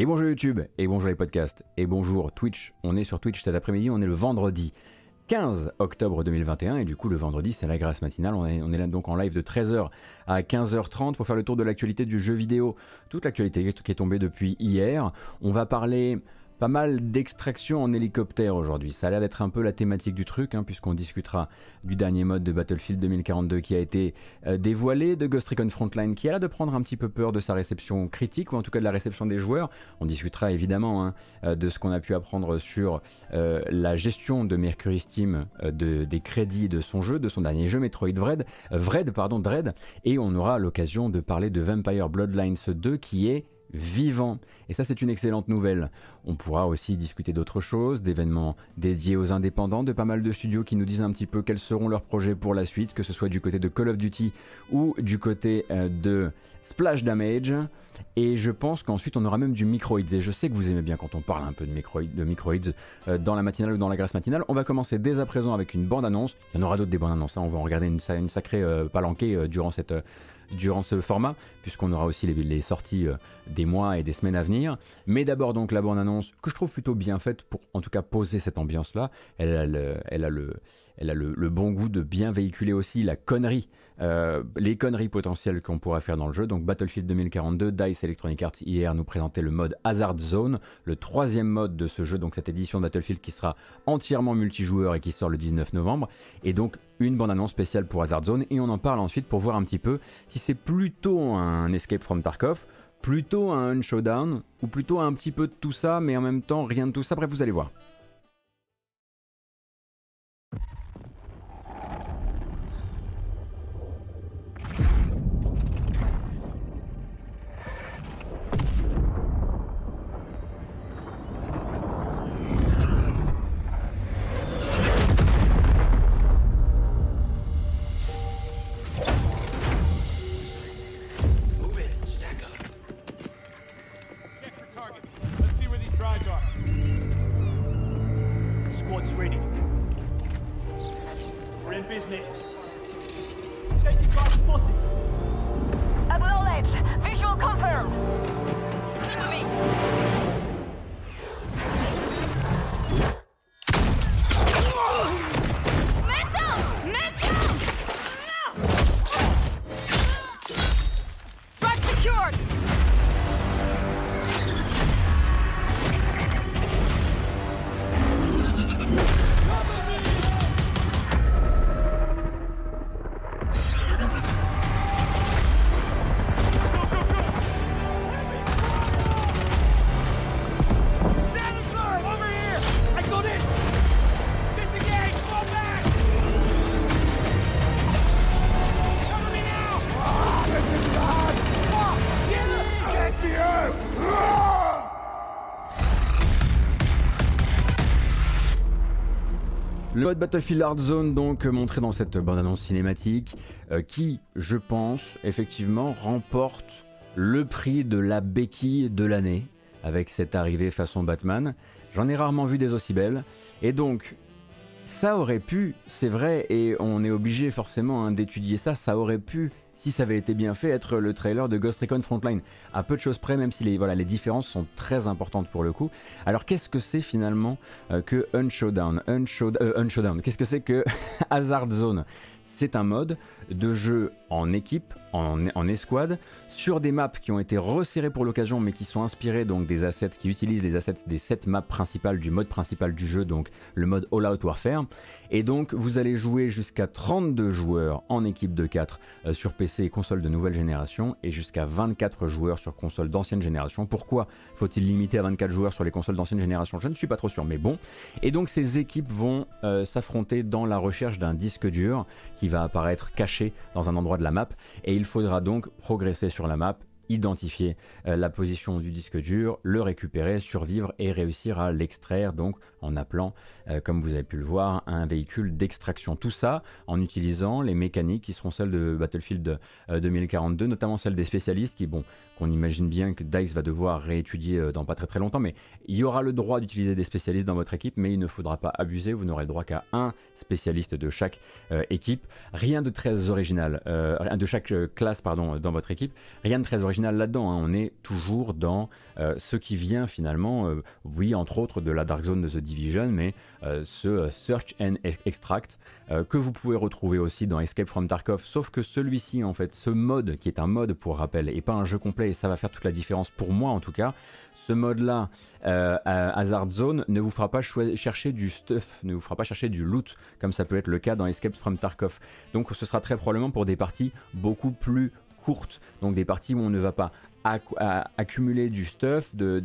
Et bonjour YouTube, et bonjour les podcasts, et bonjour Twitch. On est sur Twitch cet après-midi, on est le vendredi 15 octobre 2021, et du coup le vendredi c'est la grâce matinale. On est, là donc en live de 13h à 15h30 pour faire le tour de l'actualité du jeu vidéo, toute l'actualité qui est tombée depuis hier. On va parler pas mal d'extraction en hélicoptère aujourd'hui. Ça a l'air d'être un peu la thématique du truc, hein, puisqu'on discutera du dernier mode de Battlefield 2042 qui a été euh, dévoilé, de Ghost Recon Frontline qui a l'air de prendre un petit peu peur de sa réception critique, ou en tout cas de la réception des joueurs. On discutera évidemment hein, euh, de ce qu'on a pu apprendre sur euh, la gestion de Mercury Steam de, des crédits de son jeu, de son dernier jeu Metroid Dread, Vred, pardon, Dread, et on aura l'occasion de parler de Vampire Bloodlines 2 qui est vivant. Et ça, c'est une excellente nouvelle. On pourra aussi discuter d'autres choses, d'événements dédiés aux indépendants, de pas mal de studios qui nous disent un petit peu quels seront leurs projets pour la suite, que ce soit du côté de Call of Duty ou du côté euh, de Splash Damage. Et je pense qu'ensuite on aura même du Microids. Et je sais que vous aimez bien quand on parle un peu de, microids, de euh, dans la matinale ou dans la grâce matinale. On va commencer dès à présent avec une bande-annonce. Il y en aura d'autres des bandes-annonces. Hein. On va en regarder une, une sacrée euh, palanquée durant cette durant ce format, puisqu'on aura aussi les, sorties euh, des mois et des semaines à venir. Mais d'abord donc la bande-annonce, que je trouve plutôt bien faite pour en tout cas poser cette ambiance-là. Elle a elle a le, elle a le, bon goût de bien véhiculer aussi la connerie, euh, les conneries potentielles qu'on pourrait faire dans le jeu. Donc Battlefield 2042, DICE Electronic Arts hier nous présentait le mode Hazard Zone, le troisième mode de ce jeu, donc cette édition de Battlefield qui sera entièrement multijoueur et qui sort le 19 novembre. Et donc une bande-annonce spéciale pour Hazard Zone et on en parle ensuite pour voir un petit peu si c'est plutôt un Escape from Tarkov, plutôt un Showdown ou plutôt un petit peu de tout ça mais en même temps rien de tout ça. Bref, vous allez voir. Battlefield Hard Zone, donc euh, montré dans cette bande-annonce cinématique, euh, qui, je pense, effectivement, remporte le prix de la béquille de l'année avec cette arrivée façon Batman. J'en ai rarement vu des aussi belles. Et donc, ça aurait pu, c'est vrai, et on est obligé forcément hein, d'étudier ça, ça aurait pu si ça avait été bien fait, être le trailer de Ghost Recon Frontline. À peu de choses près, même si les, voilà, les différences sont très importantes pour le coup. Alors qu'est-ce que c'est finalement euh, que Unshowdown, euh, Unshowdown Qu'est-ce que c'est que Hazard Zone? C'est un mode de jeu en équipe, en, escouade, sur des maps qui ont été resserrées pour l'occasion, mais qui sont inspirées donc des assets, qui utilisent les assets des 7 maps principales du mode principal du jeu, donc le mode All Out Warfare. Et donc vous allez jouer jusqu'à 32 joueurs en équipe de 4 euh, sur PC et console de nouvelle génération, et jusqu'à 24 joueurs sur console d'ancienne génération. Pourquoi faut-il limiter à 24 joueurs sur les consoles d'ancienne génération? Je ne suis pas trop sûr, mais bon. Et donc ces équipes vont euh, s'affronter dans la recherche d'un disque dur qui va apparaître caché dans un endroit de la map. Et il faudra donc progresser sur la map identifier euh, la position du disque dur, le récupérer, survivre et réussir à l'extraire donc en appelant, euh, comme vous avez pu le voir, un véhicule d'extraction. Tout ça en utilisant les mécaniques qui seront celles de Battlefield 2042, euh, notamment celles des spécialistes qui, bon, qu'on imagine bien que DICE va devoir réétudier dans pas très très longtemps, mais il y aura le droit d'utiliser des spécialistes dans votre équipe, mais il ne faudra pas abuser, vous n'aurez le droit qu'à un spécialiste de chaque équipe. Rien de très original, de chaque classe, pardon, dans votre équipe, rien de très original là-dedans. Hein. On est toujours dans ce qui vient finalement, oui, entre autres de la Dark Zone de The Mais ce Search and Extract que vous pouvez retrouver aussi dans Escape from Tarkov. Sauf que celui-ci, en fait, ce mode qui est un mode pour rappel et pas un jeu complet, et ça va faire toute la différence pour moi en tout cas. Ce mode-là, Hazard Zone, ne vous fera pas chercher du stuff, ne vous fera pas chercher du loot, comme ça peut être le cas dans Escape from Tarkov. Donc ce sera très probablement pour des parties beaucoup plus courtes, donc des parties où on ne va pas accumuler du stuff, de,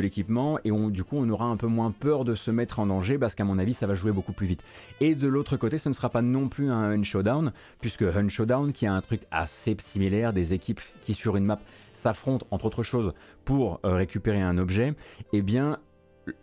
l'équipement, et on, du coup on aura un peu moins peur de se mettre en danger parce qu'à mon avis ça va jouer beaucoup plus vite. Et de l'autre côté, ce ne sera pas non plus un Hun Showdown, puisque Hun Showdown qui a un truc assez similaire, des équipes qui sur une map s'affrontent entre autres choses pour euh, récupérer un objet, et eh bien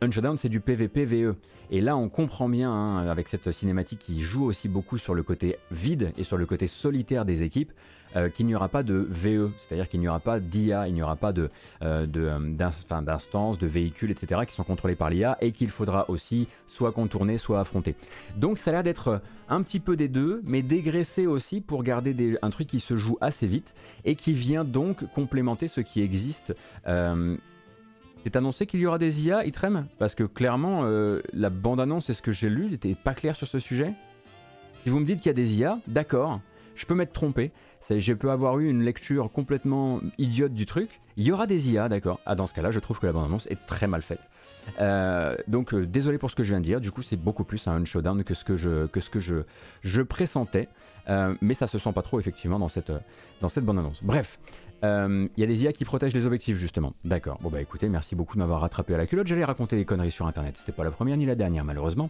Unshowdown, c'est du PVP-VE. Et là, on comprend bien, hein, avec cette cinématique qui joue aussi beaucoup sur le côté vide et sur le côté solitaire des équipes, euh, qu'il n'y aura pas de VE, c'est-à-dire qu'il n'y aura pas d'IA, il n'y aura pas de, euh, euh, d'instances, de véhicules, etc., qui sont contrôlés par l'IA et qu'il faudra aussi soit contourner, soit affronter. Donc ça a l'air d'être un petit peu des deux, mais dégraissé aussi pour garder un truc qui se joue assez vite et qui vient donc complémenter ce qui existe. C'est annoncé qu'il y aura des IA, Itrem Parce que clairement, euh, la bande-annonce et ce que j'ai lu n'était pas clair sur ce sujet. Si vous me dites qu'il y a des IA, d'accord, je peux m'être trompé. Je peux avoir eu une lecture complètement idiote du truc. Il y aura des IA, d'accord. Ah, dans ce cas-là, je trouve que la bande-annonce est très mal faite. Euh, donc, euh, désolé pour ce que je viens de dire. Du coup, c'est beaucoup plus un showdown que ce que je, que ce que je, je pressentais. mais ça se sent pas trop, effectivement, dans cette, dans cette bande-annonce. Bref, il euh, y a des IA qui protègent les objectifs justement. D'accord. Bon bah écoutez, merci beaucoup de m'avoir rattrapé à la culotte. J'allais raconter des conneries sur internet. C'était pas la première ni la dernière malheureusement.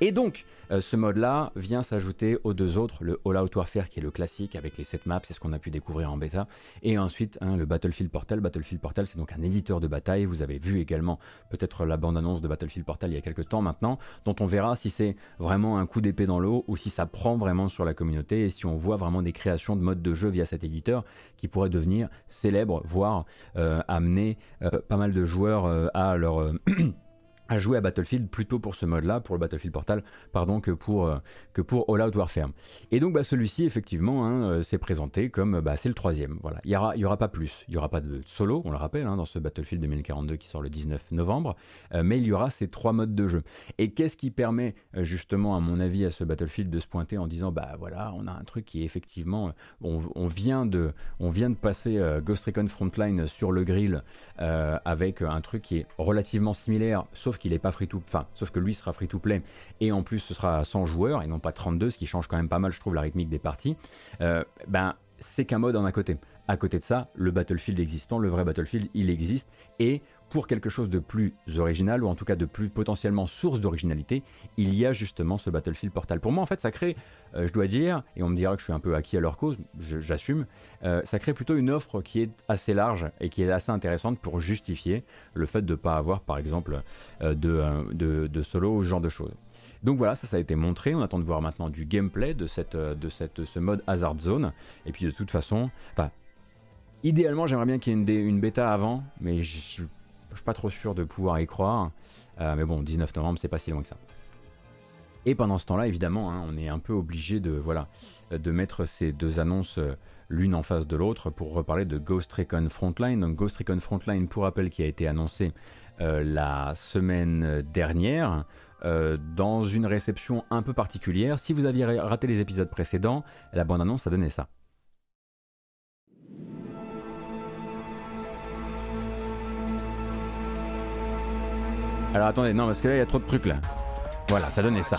Et donc, euh, ce mode-là vient s'ajouter aux deux autres, le All Out Warfare qui est le classique avec les 7 maps, c'est ce qu'on a pu découvrir en bêta. Et ensuite, hein, le Battlefield Portal. Battlefield Portal, c'est donc un éditeur de bataille. Vous avez vu également peut-être la bande-annonce de Battlefield Portal il y a quelques temps maintenant, dont on verra si c'est vraiment un coup d'épée dans l'eau ou si ça prend vraiment sur la communauté et si on voit vraiment des créations de modes de jeu via cet éditeur qui pourrait devenir célèbre voire euh, amener euh, pas mal de joueurs euh, à leur à jouer à Battlefield plutôt pour ce mode-là, pour le Battlefield Portal, pardon, que pour, euh, que pour All Out Warfare. Et donc bah, celui-ci, effectivement, hein, euh, s'est présenté comme bah, c'est le troisième. Voilà. Il n'y aura, y aura pas plus. Il n'y aura pas de solo, on le rappelle, hein, dans ce Battlefield 2042 qui sort le 19 novembre, euh, mais il y aura ces trois modes de jeu. Et qu'est-ce qui permet, justement, à mon avis, à ce Battlefield de se pointer en disant, bah voilà, on a un truc qui est effectivement, on, vient, de, on vient de passer Ghost Recon Frontline sur le grill avec un truc qui est relativement similaire, sauf qu'il est pas free to enfin sauf que lui sera free to play et en plus ce sera 100 joueurs et non pas 32 ce qui change quand même pas mal je trouve la rythmique des parties. Euh, ben c'est qu'un mode en à côté. À côté de ça le battlefield existant le vrai battlefield il existe. Et pour quelque chose de plus original, ou en tout cas de plus potentiellement source d'originalité, il y a justement ce Battlefield Portal. Pour moi, en fait, ça crée, euh, je dois dire, et on me dira que je suis un peu acquis à leur cause, j'assume, euh, ça crée plutôt une offre qui est assez large et qui est assez intéressante pour justifier le fait de ne pas avoir, par exemple, euh, de, de, solo ou ce genre de choses. Donc voilà, ça, ça a été montré. On attend de voir maintenant du gameplay de, cette, de cette, ce mode Hazard Zone. Et puis de toute façon, enfin, idéalement, j'aimerais bien qu'il y ait une, une bêta avant, mais je je suis pas trop sûr de pouvoir y croire. Euh, mais bon, 19 novembre, c'est pas si loin que ça. Et pendant ce temps-là, évidemment, hein, on est un peu obligé de, voilà, de mettre ces deux annonces euh, l'une en face de l'autre pour reparler de Ghost Recon Frontline. Donc Ghost Recon Frontline, pour rappel, qui a été annoncé euh, la semaine dernière. dans une réception un peu particulière. Si vous aviez raté les épisodes précédents, la bande-annonce a donné ça. Alors attendez, non, parce que là, il y a trop de trucs là. Voilà, ça donnait ça.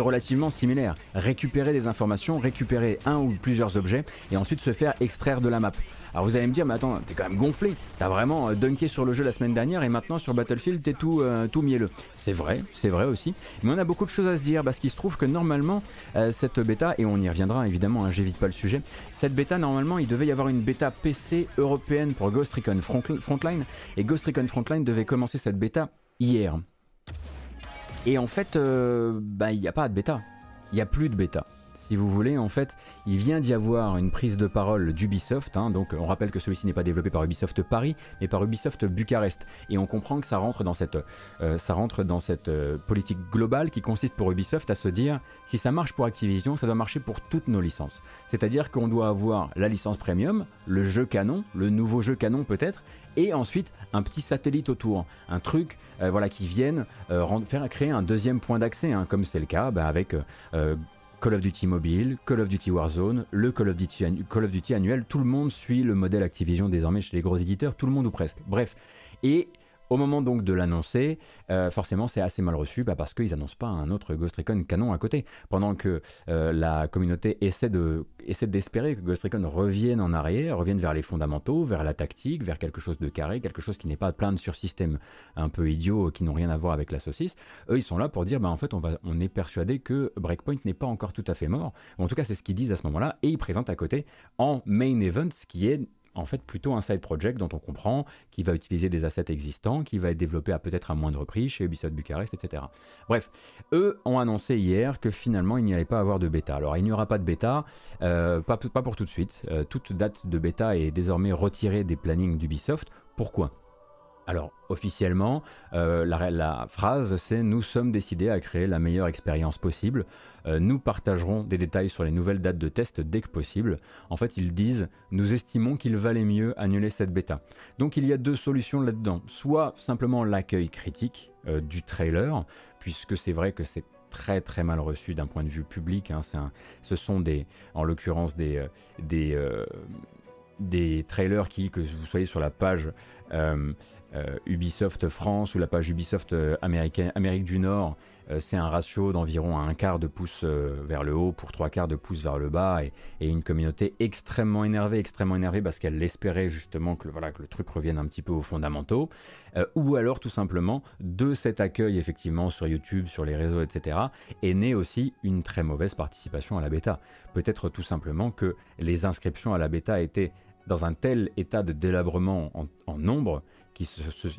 relativement similaire. Récupérer des informations, récupérer un ou plusieurs objets et ensuite se faire extraire de la map. Alors vous allez me dire, mais attends, t'es quand même gonflé. T'as vraiment dunké sur le jeu la semaine dernière et maintenant sur Battlefield t'es tout, tout mielleux. C'est vrai, c'est vrai aussi. Mais on a beaucoup de choses à se dire parce qu'il se trouve que normalement cette bêta, et on y reviendra évidemment, hein, j'évite pas le sujet, cette bêta normalement il devait y avoir une bêta PC européenne pour Ghost Recon Frontline et Ghost Recon Frontline devait commencer cette bêta hier. Et en fait, euh, bah, il n'y a pas de bêta. Il n'y a plus de bêta si vous voulez, en fait, il vient d'y avoir une prise de parole d'Ubisoft. Hein, donc, on rappelle que celui-ci n'est pas développé par Ubisoft Paris, mais par Ubisoft Bucarest. Et on comprend que ça rentre dans cette, euh, ça rentre dans cette euh, politique globale qui consiste pour Ubisoft à se dire si ça marche pour Activision, ça doit marcher pour toutes nos licences. C'est-à-dire qu'on doit avoir la licence premium, le jeu canon, le nouveau jeu canon peut-être, et ensuite un petit satellite autour, un truc euh, voilà qui vienne faire créer un deuxième point d'accès, hein, comme c'est le cas bah, avec Call of Duty Mobile, Call of Duty Warzone, le Call of Duty, Call of Duty annuel, tout le monde suit le modèle Activision désormais chez les gros éditeurs, tout le monde ou presque. Bref. Et au moment donc de l'annoncer, euh, forcément c'est assez mal reçu bah, parce qu'ils annoncent pas un autre Ghost Recon canon à côté. Pendant que euh, la communauté essaie de essaie d'espérer que Ghost Recon revienne en arrière, revienne vers les fondamentaux, vers la tactique, vers quelque chose de carré, quelque chose qui n'est pas plein de sursystèmes un peu idiots qui n'ont rien à voir avec la saucisse. Eux ils sont là pour dire bah en fait on on est persuadé que Breakpoint n'est pas encore tout à fait mort. En tout cas c'est ce qu'ils disent à ce moment-là et ils présentent à côté en main event ce qui est en fait plutôt un side project dont on comprend qu'il va utiliser des assets existants, qui va être développé à peut-être à moindre prix chez Ubisoft Bucarest, etc. Bref, eux ont annoncé hier que finalement il n'y allait pas avoir de bêta. Alors il n'y aura pas de bêta, euh, pas, pour tout de suite. Euh, toute date de bêta est désormais retirée des plannings d'Ubisoft. Pourquoi? Alors, officiellement, euh, la, phrase c'est Nous sommes décidés à créer la meilleure expérience possible. Euh, nous partagerons des détails sur les nouvelles dates de test dès que possible. En fait, ils disent Nous estimons qu'il valait mieux annuler cette bêta. Donc, il y a deux solutions là-dedans. Soit simplement l'accueil critique euh, du trailer, puisque c'est vrai que c'est très très mal reçu d'un point de vue public. Hein. ce sont des, en l'occurrence des, trailers qui, que vous soyez sur la page Ubisoft France ou la page Ubisoft euh, Amérique du Nord, euh, c'est un ratio d'environ un quart de pouce vers le haut pour trois quarts de pouce vers le bas et, une communauté extrêmement énervée, extrêmement énervée parce qu'elle espérait justement que, voilà, que le truc revienne un petit peu aux fondamentaux, ou alors tout simplement de cet accueil effectivement sur YouTube, sur les réseaux, etc., est née aussi une très mauvaise participation à la bêta. Peut-être tout simplement que les inscriptions à la bêta étaient dans un tel état de délabrement en nombre qui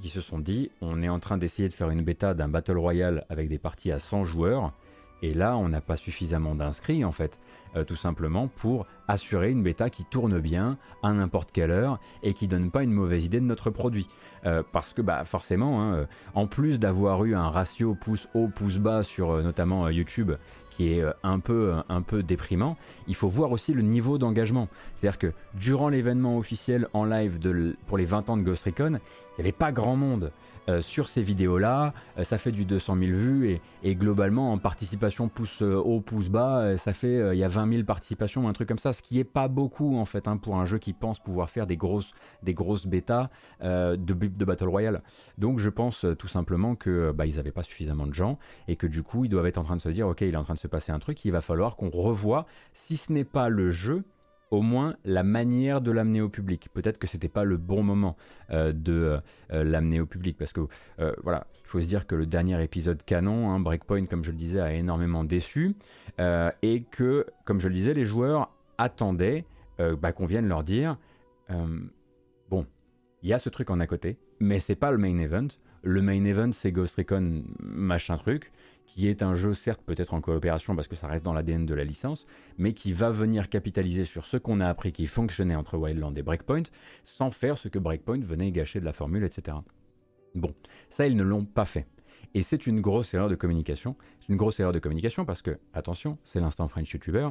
se, sont dit on est en train d'essayer de faire une bêta d'un Battle Royale avec des parties à 100 joueurs. Et là, on n'a pas suffisamment d'inscrits, en fait, euh, tout simplement pour assurer une bêta qui tourne bien à n'importe quelle heure et qui donne pas une mauvaise idée de notre produit. Euh, parce que, bah, forcément, hein, euh, en plus d'avoir eu un ratio pouce haut, pouce bas sur notamment YouTube qui est un peu, un peu déprimant, il faut voir aussi le niveau d'engagement. C'est-à-dire que durant l'événement officiel en live pour les 20 ans de Ghost Recon, il n'y avait pas grand monde euh, sur ces vidéos-là. Euh, ça fait du 200 000 vues et, globalement, en participation pouce euh, haut, pouce bas, ça fait il y a 20 000 participations, un truc comme ça, ce qui est pas beaucoup en fait hein, pour un jeu qui pense pouvoir faire des grosses, des grosses bêtas de, de Battle Royale. Donc je pense tout simplement que bah, ils n'avaient pas suffisamment de gens et que du coup ils doivent être en train de se dire ok il est en train de se passer un truc, il va falloir qu'on revoie, si ce n'est pas le jeu, au moins la manière de l'amener au public. Peut-être que c'était pas le bon moment euh, de euh, l'amener au public parce que euh, voilà, il faut se dire que le dernier épisode canon, hein, Breakpoint, comme je le disais, a énormément déçu et que, comme je le disais, les joueurs attendaient bah, qu'on vienne leur dire bon, il y a ce truc en à côté, mais c'est pas le main event. Le main event, c'est Ghost Recon machin truc qui est un jeu certes peut-être en coopération parce que ça reste dans l'ADN de la licence, mais qui va venir capitaliser sur ce qu'on a appris qui fonctionnait entre Wildland et Breakpoint, sans faire ce que Breakpoint venait gâcher de la formule, etc. Bon, ça ils ne l'ont pas fait. Et c'est une grosse erreur de communication. C'est une grosse erreur de communication parce que, attention, c'est l'instant French YouTuber,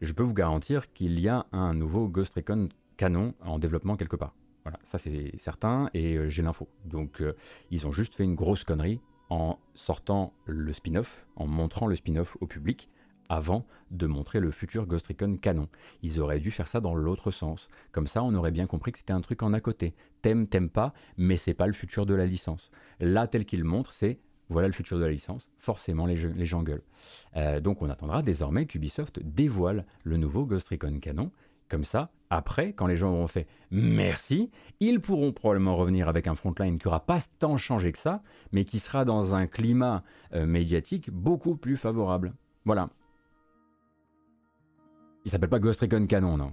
je peux vous garantir qu'il y a un nouveau Ghost Recon canon en développement quelque part. Voilà, ça c'est certain et euh, j'ai l'info. Donc euh, ils ont juste fait une grosse connerie en sortant le spin-off, en montrant le spin-off au public, avant de montrer le futur Ghost Recon canon. Ils auraient dû faire ça dans l'autre sens. Comme ça, on aurait bien compris que c'était un truc en à côté. T'aimes, t'aimes pas, mais c'est pas le futur de la licence. Là, tel qu'il montre, c'est voilà le futur de la licence. Forcément, les, gens gueulent. Euh, donc, on attendra désormais qu'Ubisoft dévoile le nouveau Ghost Recon canon. Comme ça, après, quand les gens auront fait merci, ils pourront probablement revenir avec un frontline qui n'aura pas tant changé que ça, mais qui sera dans un climat euh, médiatique beaucoup plus favorable. Voilà. Il s'appelle pas Ghost Recon Canon, non?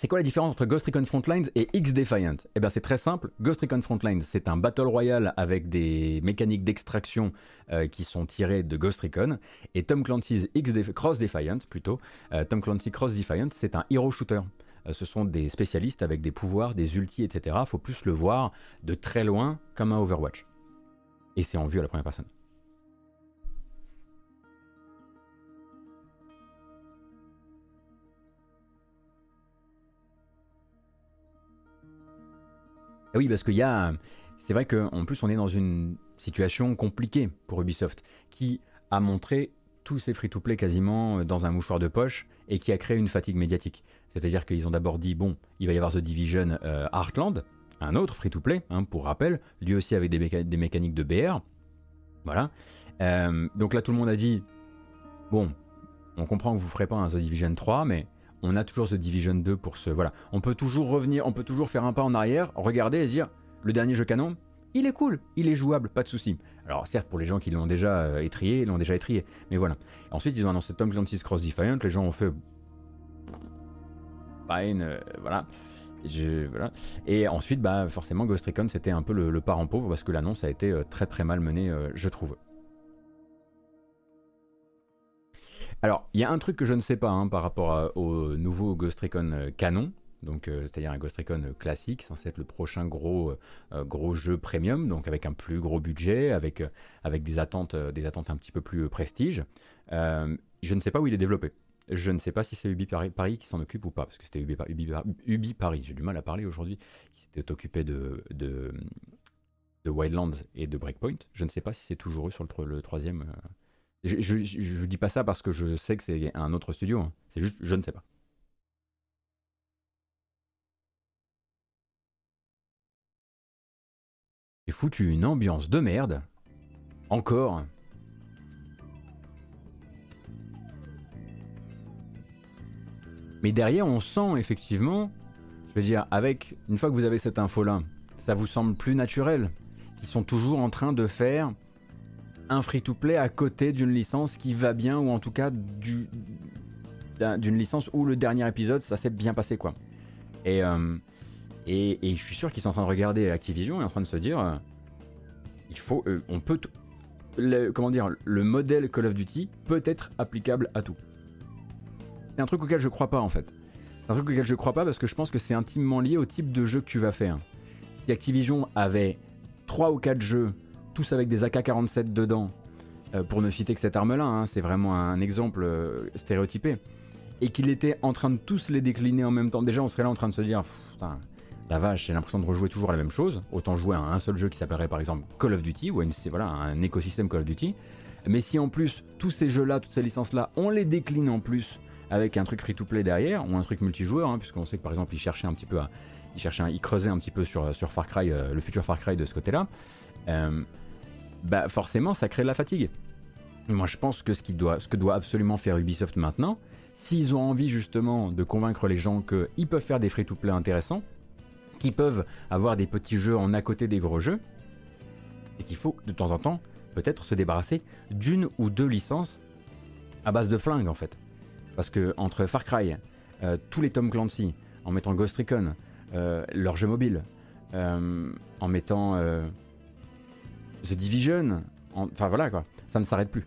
C'est quoi la différence entre Ghost Recon Frontlines et X Defiant Eh bien c'est très simple, Ghost Recon Frontlines c'est un battle royale avec des mécaniques d'extraction euh, qui sont tirées de Ghost Recon et Tom Clancy's X Cross Defiant plutôt, euh, Tom Clancy Cross Defiant c'est un hero shooter. Euh, ce sont des spécialistes avec des pouvoirs, des ultis, etc. Faut plus le voir de très loin comme un Overwatch. Et c'est en vue à la première personne. Ah oui, parce qu'il y a. C'est vrai qu'en plus, on est dans une situation compliquée pour Ubisoft, qui a montré tous ses free-to-play quasiment dans un mouchoir de poche et qui a créé une fatigue médiatique. C'est-à-dire qu'ils ont d'abord dit bon, il va y avoir The Division euh, Heartland, un autre free-to-play, hein, pour rappel, lui aussi avec des, des mécaniques de BR. Voilà. Euh, donc là, tout le monde a dit bon, on comprend que vous ne ferez pas un The Division 3, mais on a toujours The Division 2 pour ce. Voilà. On peut toujours revenir, on peut toujours faire un pas en arrière, regarder et dire le dernier jeu canon, il est cool, il est jouable, pas de souci. Alors certes, pour les gens qui l'ont déjà euh, étrié, ils l'ont déjà étrié, mais voilà. Ensuite, ils ont annoncé Tom Clancy's Cross Defiant, les gens ont fait. Fine, euh, voilà. voilà. Et ensuite, bah, forcément, Ghost Recon, c'était un peu le, parent pauvre parce que l'annonce a été euh, très très mal menée, je trouve. Alors, il y a un truc que je ne sais pas hein, par rapport au nouveau Ghost Recon euh, canon, donc euh, c'est-à-dire un Ghost Recon euh, classique, censé être le prochain gros, gros jeu premium, donc avec un plus gros budget, avec, avec des, attentes, des attentes un petit peu plus prestige. je ne sais pas où il est développé. Je ne sais pas si c'est Ubi Paris, qui s'en occupe ou pas, parce que c'était Ubi, Paris, j'ai du mal à parler aujourd'hui, qui s'était occupé de, de, Wildlands et de Breakpoint. Je ne sais pas si c'est toujours eux sur le troisième. Je, je, dis pas ça parce que je sais que c'est un autre studio. Hein. C'est juste, je ne sais pas. J'ai foutu une ambiance de merde. Encore. Mais derrière, on sent effectivement, je veux dire, avec, une fois que vous avez cette info-là, ça vous semble plus naturel. Ils sont toujours en train de faire un free-to-play à côté d'une licence qui va bien, ou en tout cas d'une licence où le dernier épisode, ça s'est bien passé, quoi. Et, euh, et, je suis sûr qu'ils sont en train de regarder Activision et en train de se dire, euh, il faut, euh, on peut, comment dire, le modèle Call of Duty peut être applicable à tout. C'est un truc auquel je crois pas en fait. C'est un truc auquel je crois pas parce que je pense que c'est intimement lié au type de jeu que tu vas faire. Si Activision avait 3 ou 4 jeux tous avec des AK-47 dedans, euh, pour ne citer que cette arme-là, hein, c'est vraiment un exemple euh, stéréotypé, et qu'il était en train de tous les décliner en même temps, déjà on serait là en train de se dire, la vache, j'ai l'impression de rejouer toujours la même chose, autant jouer à un seul jeu qui s'appellerait par exemple Call of Duty, ou voilà, un écosystème Call of Duty, mais si en plus tous ces jeux-là, toutes ces licences-là, on les décline en plus avec un truc free-to-play derrière, ou un truc multijoueur, hein, puisqu'on sait que par exemple ils cherchaient un petit peu à... Ils cherchaient, creusaient un petit peu sur, sur Far Cry, euh, le futur Far Cry de ce côté-là bah forcément ça crée de la fatigue. Moi je pense que ce, doit, ce que doit absolument faire Ubisoft maintenant, s'ils ont envie justement de convaincre les gens qu'ils peuvent faire des free-to-play intéressants, qu'ils peuvent avoir des petits jeux en à côté des gros jeux, et qu'il faut de temps en temps peut-être se débarrasser d'une ou deux licences à base de flingues en fait. Parce que entre Far Cry, euh, tous les Tom Clancy, en mettant Ghost Recon, euh, leur jeu mobile, euh, en mettant The Division, enfin voilà quoi, ça ne s'arrête plus.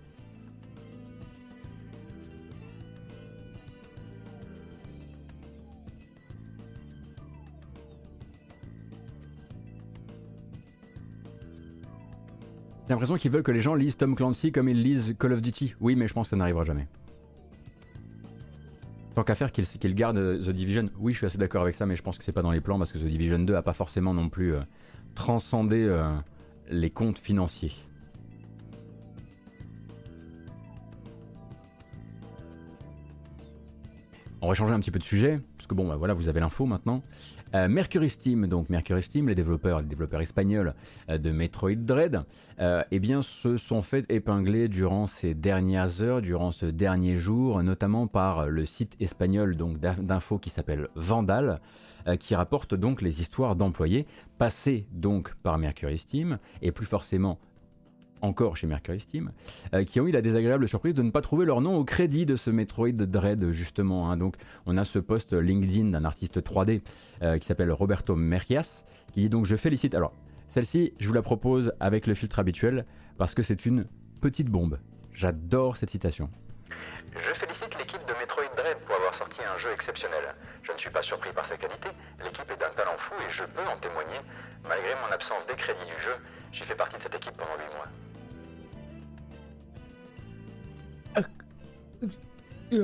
J'ai l'impression qu'ils veulent que les gens lisent Tom Clancy comme ils lisent Call of Duty. Oui, mais je pense que ça n'arrivera jamais. Tant qu'à faire qu'ils gardent euh, The Division, oui, je suis assez d'accord avec ça, mais je pense que c'est pas dans les plans parce que The Division 2 a pas forcément non plus euh, transcendé euh, les comptes financiers. on va changer un petit peu de sujet, parce que bon, bah, voilà, vous avez l'info maintenant. Euh, Mercury Steam, donc Mercury Steam, les développeurs, les espagnols euh, de Metroid Dread, euh, eh bien, se sont fait épingler durant ces dernières heures, durant ce dernier jour, notamment par le site espagnol donc d'info qui s'appelle Vandal, qui rapporte donc les histoires d'employés passés donc par Mercury Steam et plus forcément encore chez Mercury Steam, euh, qui ont eu la désagréable surprise de ne pas trouver leur nom au crédit de ce Metroid Dread justement. Hein. Donc on a ce post LinkedIn d'un artiste 3D euh, qui s'appelle Roberto Mercias, qui dit donc je félicite. Alors celle-ci, je vous la propose avec le filtre habituel parce que c'est une petite bombe. J'adore cette citation. Je félicite l'équipe de Metroid Dread pour avoir sorti un jeu exceptionnel. Je ne suis pas surpris par sa qualité, l'équipe est d'un talent fou et je peux en témoigner. Malgré mon absence des crédits du jeu, j'ai fait partie de cette équipe pendant 8 mois.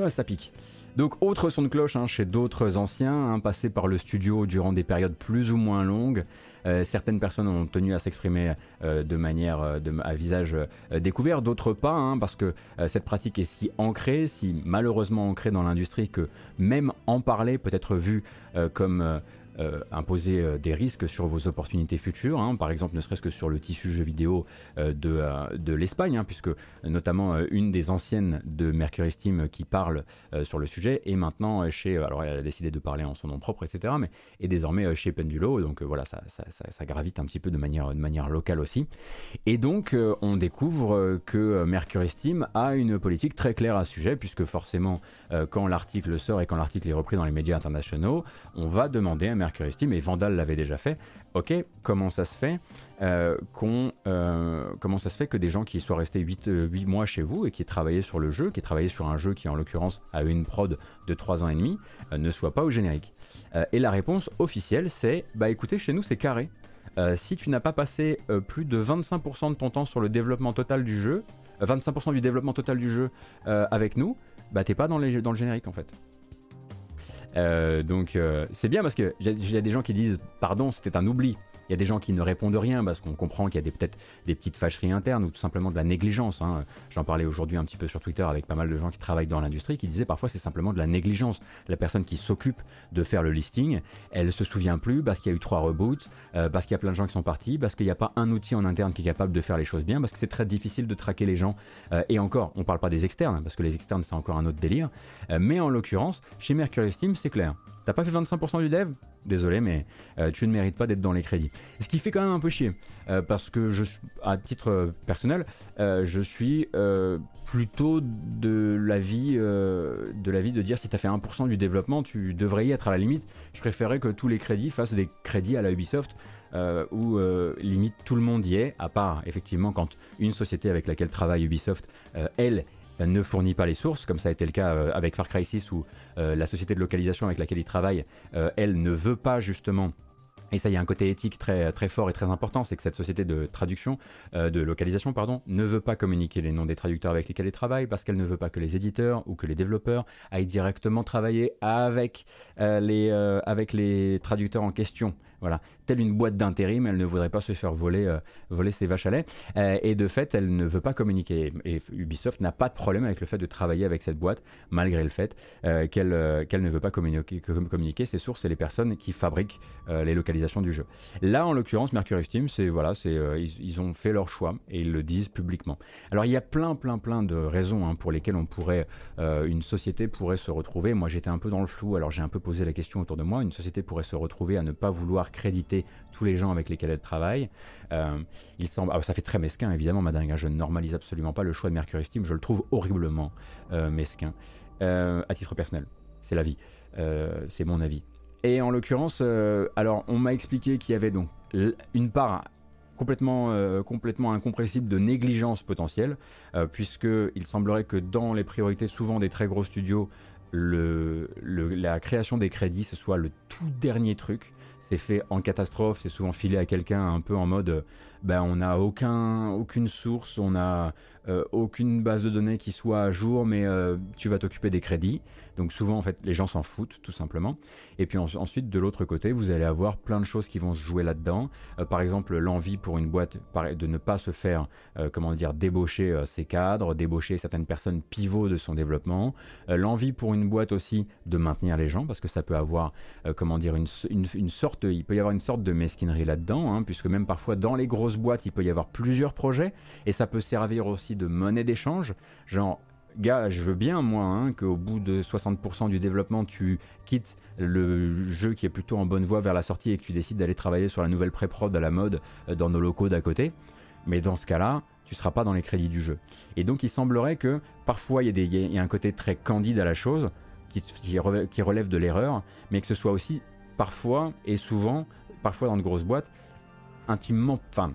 Ah, ça pique. Donc autre son de cloche hein, chez d'autres anciens, hein, passés par le studio durant des périodes plus ou moins longues. Euh, certaines personnes ont tenu à s'exprimer euh, de manière euh, à visage découvert, d'autres pas, hein, parce que cette pratique est si ancrée, si malheureusement ancrée dans l'industrie que même en parler peut être vu comme euh, imposer euh, des risques sur vos opportunités futures, hein. par exemple ne serait-ce que sur le tissu jeu vidéo euh, de, de l'Espagne, hein, puisque notamment une des anciennes de Mercury Steam qui parle sur le sujet est maintenant chez, alors elle a décidé de parler en son nom propre, etc., mais est désormais chez Pendulo, donc voilà, ça, ça, gravite un petit peu de manière, de manière locale aussi. Et donc on découvre que Mercury Steam a une politique très claire à ce sujet, puisque forcément quand l'article sort et quand l'article est repris dans les médias internationaux, on va demander à Mercury Mercury et Vandal l'avait déjà fait. Ok, comment ça se fait euh, qu'on, euh, comment ça se fait que des gens qui soient restés 8, 8 euh, mois chez vous et qui travaillaient sur le jeu, qui travaillaient sur un jeu qui en l'occurrence a une prod de 3 ans et demi, ne soient pas au générique Et la réponse officielle c'est, bah écoutez, chez nous c'est carré. si tu n'as pas passé plus de 25% de ton temps sur le développement total du jeu, 25% du développement total du jeu avec nous, bah t'es pas dans le générique en fait. Euh, donc euh, c'est bien parce que il y a des gens qui disent pardon, c'était un oubli. Il y a des gens qui ne répondent rien parce qu'on comprend qu'il y a peut-être des petites fâcheries internes ou tout simplement de la négligence. Hein. J'en parlais aujourd'hui un petit peu sur Twitter avec pas mal de gens qui travaillent dans l'industrie qui disaient parfois c'est simplement de la négligence. La personne qui s'occupe de faire le listing, elle se souvient plus parce qu'il y a eu trois reboots, euh, parce qu'il y a plein de gens qui sont partis, parce qu'il n'y a pas un outil en interne qui est capable de faire les choses bien, parce que c'est très difficile de traquer les gens. Euh, et encore, on parle pas des externes parce que les externes c'est encore un autre délire. Euh, mais en l'occurrence, chez Mercury Steam, c'est clair. T'as pas fait 25% du dev? Désolé, mais euh, tu ne mérites pas d'être dans les crédits. Ce qui fait quand même un peu chier, euh, parce que je, à titre personnel, euh, je suis plutôt de l'avis de de dire si tu as fait 1% du développement, tu devrais y être à la limite. Je préférerais que tous les crédits fassent des crédits à la Ubisoft. où limite tout le monde y est, à part effectivement quand une société avec laquelle travaille Ubisoft, elle, ne fournit pas les sources, comme ça a été le cas euh, avec Far Cry 6 où euh, la société de localisation avec laquelle il travaille, euh, elle ne veut pas justement et ça, y a un côté éthique très, très fort et très important, c'est que cette société de traduction, de localisation, pardon, ne veut pas communiquer les noms des traducteurs avec lesquels elle travaille parce qu'elle ne veut pas que les éditeurs ou que les développeurs aillent directement travailler avec, les, avec les traducteurs en question. Voilà, telle une boîte d'intérim, elle ne voudrait pas se faire voler, euh, voler ses vaches à lait. Euh, et de fait, elle ne veut pas communiquer. Et Ubisoft n'a pas de problème avec le fait de travailler avec cette boîte, malgré le fait euh, qu'elle ne veut pas communiquer, communiquer ses sources et les personnes qui fabriquent les localisations du jeu. Là, en l'occurrence, Mercury Steam, voilà, c'est ils, ont fait leur choix et ils le disent publiquement. Alors, il y a plein, plein, plein de raisons hein, pour lesquelles on pourrait, une société pourrait se retrouver. Moi, j'étais un peu dans le flou, alors j'ai un peu posé la question autour de moi. Une société pourrait se retrouver à ne pas vouloir créditer tous les gens avec lesquels elle travaille. Euh, il semble, ah, ça fait très mesquin évidemment, madame. Hein, je ne normalise absolument pas le choix de Mercury Steam. Je le trouve horriblement euh, mesquin euh, à titre personnel. C'est la vie, c'est mon avis. Et en l'occurrence, alors on m'a expliqué qu'il y avait donc une part complètement, complètement incompressible de négligence potentielle, puisqu'il semblerait que dans les priorités souvent des très gros studios, la création des crédits, ce soit le tout dernier truc c'est fait en catastrophe, c'est souvent filé à quelqu'un un peu en mode ben on n'a aucun, aucune source, on a aucune base de données qui soit à jour, mais tu vas t'occuper des crédits. Donc souvent, en fait, les gens s'en foutent, tout simplement. Et puis ensuite, de l'autre côté, vous allez avoir plein de choses qui vont se jouer là-dedans. Euh, par exemple, l'envie pour une boîte de ne pas se faire, euh, comment dire, débaucher euh, ses cadres, débaucher certaines personnes pivots de son développement. l'envie pour une boîte aussi de maintenir les gens, parce que ça peut avoir, comment dire, une, une, sorte, il peut y avoir une sorte de mesquinerie là-dedans, hein, puisque même parfois dans les grosses boîtes, il peut y avoir plusieurs projets, et ça peut servir aussi de monnaie d'échange. Genre, gars, je veux bien, moi, hein, qu'au bout de 60% du développement, tu quittes le jeu qui est plutôt en bonne voie vers la sortie et que tu décides d'aller travailler sur la nouvelle pré-prod à la mode euh, dans nos locaux d'à côté. Mais dans ce cas-là, tu ne seras pas dans les crédits du jeu. Et donc, il semblerait que parfois, il y, a un côté très candide à la chose, qui relève de l'erreur, mais que ce soit aussi parfois et souvent, parfois dans de grosses boîtes, intimement, enfin,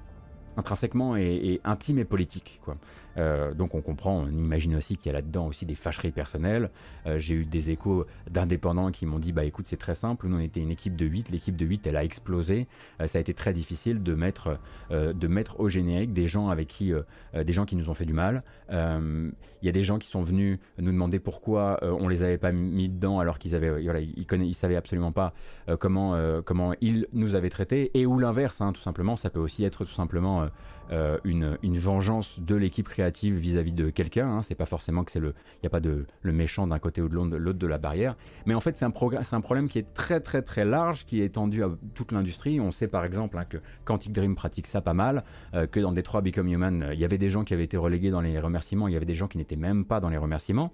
intrinsèquement et, intime et politique. Quoi. Euh, donc on comprend, on imagine aussi qu'il y a là-dedans aussi des fâcheries personnelles. Euh, j'ai eu des échos d'indépendants qui m'ont dit bah écoute c'est très simple, nous on était une équipe de 8, l'équipe de 8 elle a explosé, euh, ça a été très difficile de mettre, de mettre au générique des gens avec qui, des gens qui nous ont fait du mal. Il y a des gens qui sont venus nous demander pourquoi on les avait pas mis dedans alors qu'ils avaient, voilà, ils, savaient absolument pas comment, comment ils nous avaient traités. Et ou l'inverse, hein, tout simplement, ça peut aussi être tout simplement euh, une, vengeance de l'équipe créative vis-à-vis de quelqu'un. Hein. C'est pas forcément que c'est le, il n'y a pas de le méchant d'un côté ou de l'autre de la barrière. Mais en fait, c'est un, problème qui est très très très large, qui est étendu à toute l'industrie. On sait par exemple hein, que Quantic Dream pratique ça pas mal, euh, que dans Detroit Become Human, il y avait des gens qui avaient été relégués dans les remerciements, il y avait des gens qui n'étaient même pas dans les remerciements.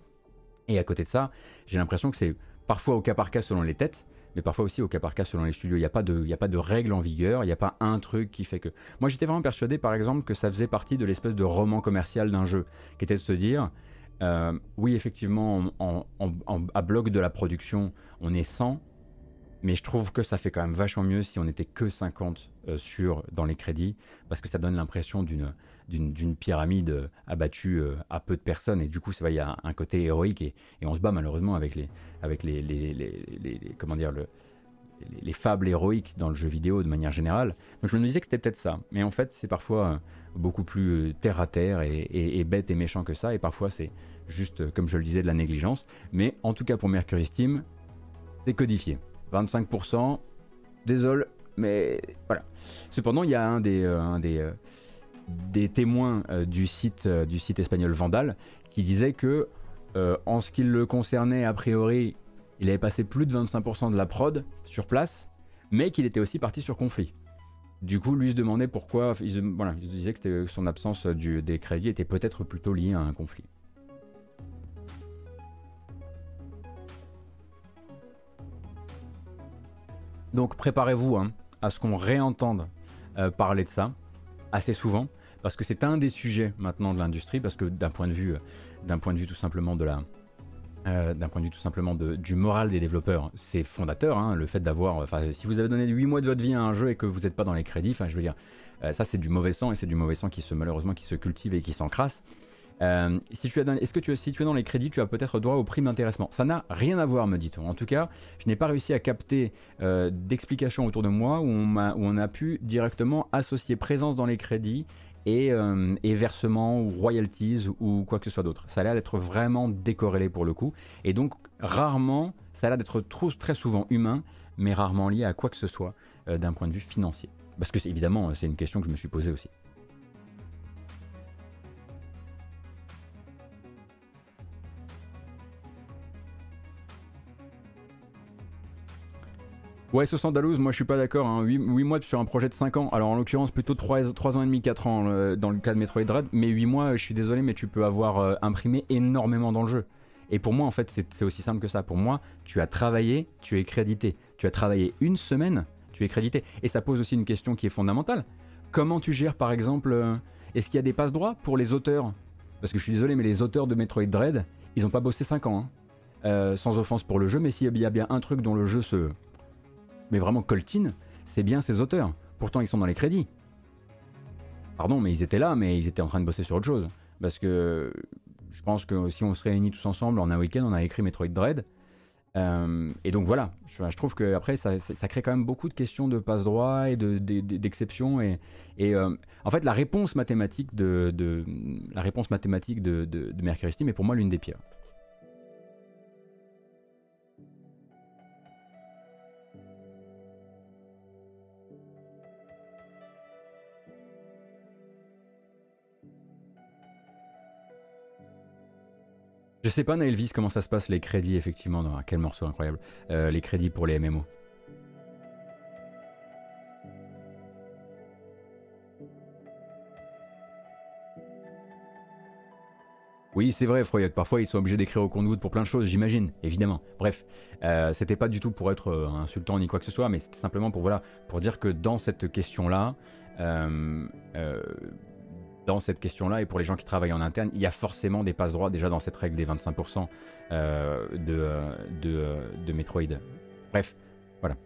Et à côté de ça, j'ai l'impression que c'est parfois au cas par cas selon les têtes, mais parfois aussi au cas par cas selon les studios. Il n'y a, pas de, a pas de règle en vigueur, il n'y a pas un truc qui fait que. Moi j'étais vraiment persuadé par exemple que ça faisait partie de l'espèce de roman commercial d'un jeu, qui était de se dire euh, oui, effectivement, à bloc de la production, on est 100, mais je trouve que ça fait quand même vachement mieux si on n'était que 50 euh, sur, dans les crédits, parce que ça donne l'impression d'une d'une pyramide abattue euh, à peu de personnes et du coup il y a un côté héroïque et, on se bat malheureusement avec les avec les, les, comment dire le, les, fables héroïques dans le jeu vidéo de manière générale. Donc je me disais que c'était peut-être ça, mais en fait c'est parfois euh, beaucoup plus euh, terre à terre et, bête et méchant que ça et parfois c'est juste comme je le disais de la négligence. Mais en tout cas pour Mercury Steam, c'est codifié. 25%, désolé, mais voilà. Cependant il y a un des, un des des témoins euh, du, site, euh, du site espagnol Vandal qui disaient que, euh, en ce qui le concernait, a priori, il avait passé plus de 25% de la prod sur place, mais qu'il était aussi parti sur conflit. Du coup, lui se demandait pourquoi. Il, voilà, il disait que son absence du, des crédits était peut-être plutôt liée à un conflit. Donc préparez-vous hein, à ce qu'on réentende parler de ça assez souvent parce que c'est un des sujets maintenant de l'industrie, parce que d'un point de vue, d'un point de vue tout simplement de la, euh, d'un point de vue tout simplement du moral des développeurs, c'est fondateur, hein, le fait d'avoir, enfin, si vous avez donné 8 mois de votre vie à un jeu et que vous n'êtes pas dans les crédits, enfin, je veux dire, euh, ça c'est du mauvais sang et c'est du mauvais sang qui se, malheureusement, qui se cultive et qui s'encrasse. Euh, si tu est-ce que tu, si tu es dans les crédits, tu as peut-être droit aux primes d'intéressement. Ça n'a rien à voir, me dit-on. En tout cas, je n'ai pas réussi à capter d'explications autour de moi où on, a pu directement associer présence dans les crédits euh, et, versement ou royalties ou quoi que ce soit d'autre. Ça a l'air d'être vraiment décorrélé pour le coup. Et donc rarement, ça a l'air d'être très souvent humain, mais rarement lié à quoi que ce soit euh, d'un point de vue financier. Parce que évidemment, c'est une question que je me suis posée aussi. Ouais, 60 Dalouse, moi je suis pas d'accord. Hein. 8, mois sur un projet de 5 ans. Alors en l'occurrence, plutôt 3, 3 ans et demi, 4 ans euh, dans le cas de Metroid Dread. Mais 8 mois, je suis désolé, mais tu peux avoir euh, imprimé énormément dans le jeu. Et pour moi, en fait, c'est aussi simple que ça. Pour moi, tu as travaillé, tu es crédité. Tu as travaillé une semaine, tu es crédité. Et ça pose aussi une question qui est fondamentale. Comment tu gères, par exemple, euh, est-ce qu'il y a des passe-droits pour les auteurs? Parce que je suis désolé, mais les auteurs de Metroid Dread, ils n'ont pas bossé 5 ans. Hein. sans offense pour le jeu, mais s'il y a bien un truc dont le jeu se mais vraiment coltine, c'est bien ses auteurs. Pourtant, ils sont dans les crédits. Pardon, mais ils étaient là, mais ils étaient en train de bosser sur autre chose. Parce que je pense que si on se réunit tous ensemble en un week-end, on a écrit Metroid Dread. et donc voilà, je, trouve que après ça, crée quand même beaucoup de questions de passe droit et d'exceptions de, et, et en fait la réponse mathématique de, de de, de, de Mercury Steam est pour moi l'une des pires. Je sais pas, Naelvis, comment ça se passe les crédits, effectivement. Dans, quel morceau incroyable. Euh, les crédits pour les MMO. Oui, c'est vrai, Froyoc. Parfois, ils sont obligés d'écrire au compte pour plein de choses, j'imagine, évidemment. Bref, euh, c'était pas du tout pour être euh, insultant ni quoi que ce soit, mais c'était simplement pour voilà, pour dire que dans cette question-là, dans cette question-là, et pour les gens qui travaillent en interne, il y a forcément des passes droits déjà dans cette règle des 25% euh, de, de, de, Metroid. Bref, voilà.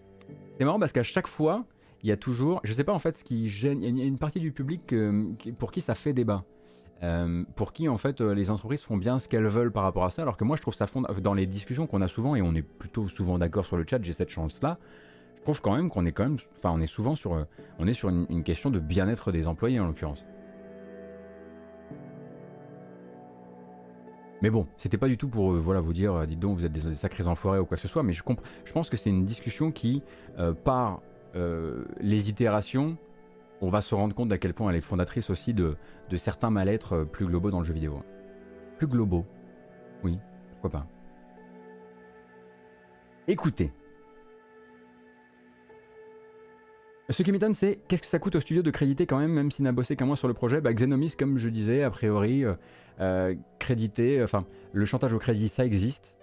C'est marrant parce qu'à chaque fois, il y a toujours, je sais pas en fait ce qui gêne, il y a une partie du public euh, pour qui ça fait débat. Euh, pour qui en fait les entreprises font bien ce qu'elles veulent par rapport à ça, alors que moi je trouve ça fond dans les discussions qu'on a souvent et on est plutôt souvent d'accord sur le chat, j'ai cette chance là. Je trouve quand même qu'on est quand même, enfin on est souvent sur, on est sur une question de bien-être des employés en l'occurrence. Mais bon, c'était pas du tout pour euh, voilà, vous dire, euh, dites donc, vous êtes des, sacrés enfoirés ou quoi que ce soit, mais je, je pense que c'est une discussion qui, euh, par les itérations, on va se rendre compte d'à quel point elle est fondatrice aussi de, de certains mal-être plus globaux dans le jeu vidéo. Plus globaux Oui, pourquoi pas. Écoutez, Ce qui m'étonne, c'est qu'est-ce que ça coûte au studio de créditer quand même, même s'il n'a bossé qu'un mois sur le projet? Bah, Xenomis, comme je disais, a priori, euh, euh crédité, enfin, le chantage au crédit, ça existe.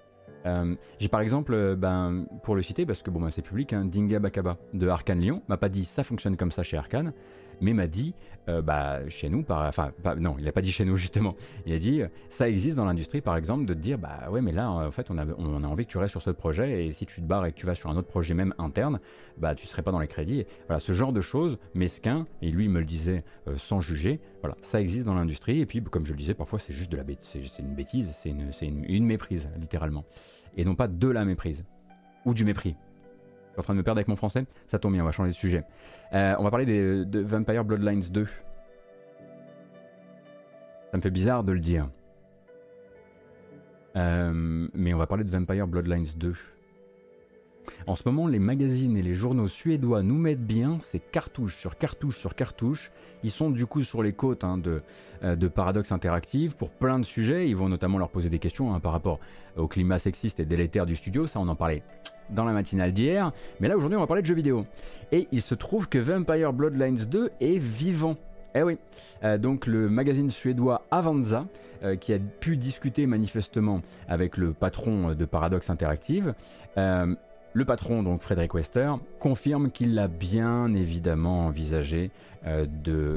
Euh, j'ai par exemple, euh, ben, pour le citer, parce que bon, ben, c'est public, hein, Dinga Bakaba de Arkane Lyon m'a pas dit ça fonctionne comme ça chez Arkane, mais m'a dit, euh, bah, chez nous, enfin, non, il n'a pas dit chez nous justement, il a dit, ça existe dans l'industrie par exemple de te dire, bah ouais, mais là, en fait, on a, on envie que tu restes sur ce projet et si tu te barres et que tu vas sur un autre projet même interne, bah tu serais pas dans les crédits. Voilà, ce genre de choses, mesquin, et lui il me le disait euh, sans juger, voilà, ça existe dans l'industrie et puis, comme je le disais, parfois c'est juste de la bêtise, c'est une bêtise, c'est une, une méprise, littéralement, et non pas de la méprise ou du mépris. Je suis en train de me perdre avec mon français. Ça tombe bien, on va changer de sujet. Euh, on va parler de Vampire Bloodlines 2. Ça me fait bizarre de le dire. Euh, mais on va parler de Vampire Bloodlines 2. En ce moment, les magazines et les journaux suédois nous mettent bien ces cartouches sur cartouche sur cartouche. Ils sont du coup sur les côtes hein, de, euh, de Paradox Interactive pour plein de sujets. Ils vont notamment leur poser des questions hein, par rapport au climat sexiste et délétère du studio. Ça, on en parlait dans la matinale d'hier. Mais là, aujourd'hui, on va parler de jeux vidéo. Et il se trouve que Vampire Bloodlines 2 est vivant. Eh oui, euh, donc le magazine suédois Avanza, euh, qui a pu discuter manifestement avec le patron de Paradox Interactive, le patron, donc Frédéric Wester, confirme qu'il a bien évidemment envisagé euh,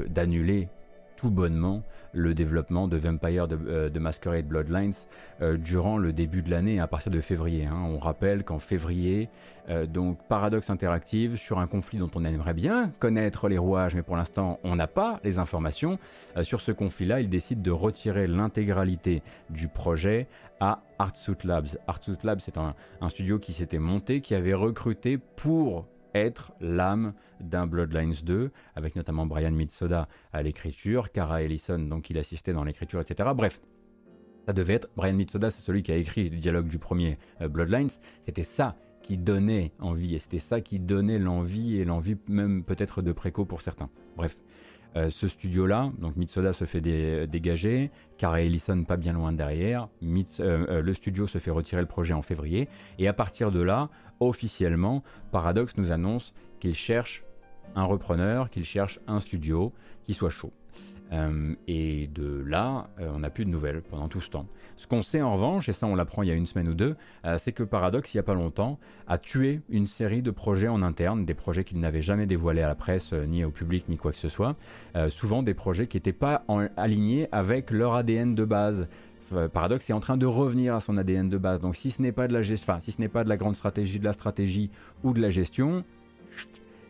d'annuler tout bonnement le développement de Vampire de, euh, Masquerade Bloodlines euh, durant le début de l'année à partir de février. Hein. On rappelle qu'en février, euh, donc Paradox Interactive, sur un conflit dont on aimerait bien connaître les rouages, mais pour l'instant on n'a pas les informations, sur ce conflit-là, il décide de retirer l'intégralité du projet à Artsuit Labs. Artsuit Labs, c'est un studio qui s'était monté, qui avait recruté pour être l'âme d'un Bloodlines 2, avec notamment Brian Mitsoda à l'écriture, Kara Ellison, donc il assistait dans l'écriture, etc. Bref, ça devait être. Brian Mitsoda, c'est celui qui a écrit le dialogue du premier euh, Bloodlines. C'était ça qui donnait envie, et c'était ça qui donnait l'envie, et l'envie même peut-être de préco pour certains. Bref. Euh, ce studio-là, donc Mitsoda se fait dégager, Kara Ellison pas bien loin derrière, euh, le studio se fait retirer le projet en février, et à partir de là, officiellement, Paradox nous annonce qu'il cherche un repreneur, qu'il cherche un studio qui soit chaud. Euh, et de là, euh, on n'a plus de nouvelles pendant tout ce temps. Ce qu'on sait en revanche, et ça on l'apprend il y a une semaine ou deux, euh, c'est que Paradox, il n'y a pas longtemps, a tué une série de projets en interne, des projets qu'il n'avait jamais dévoilés à la presse, ni au public, ni quoi que ce soit. souvent des projets qui n'étaient pas alignés avec leur ADN de base. Paradox est en train de revenir à son ADN de base. Donc si ce n'est pas de la gestion, si ce n'est pas de la grande stratégie, de la stratégie ou de la gestion,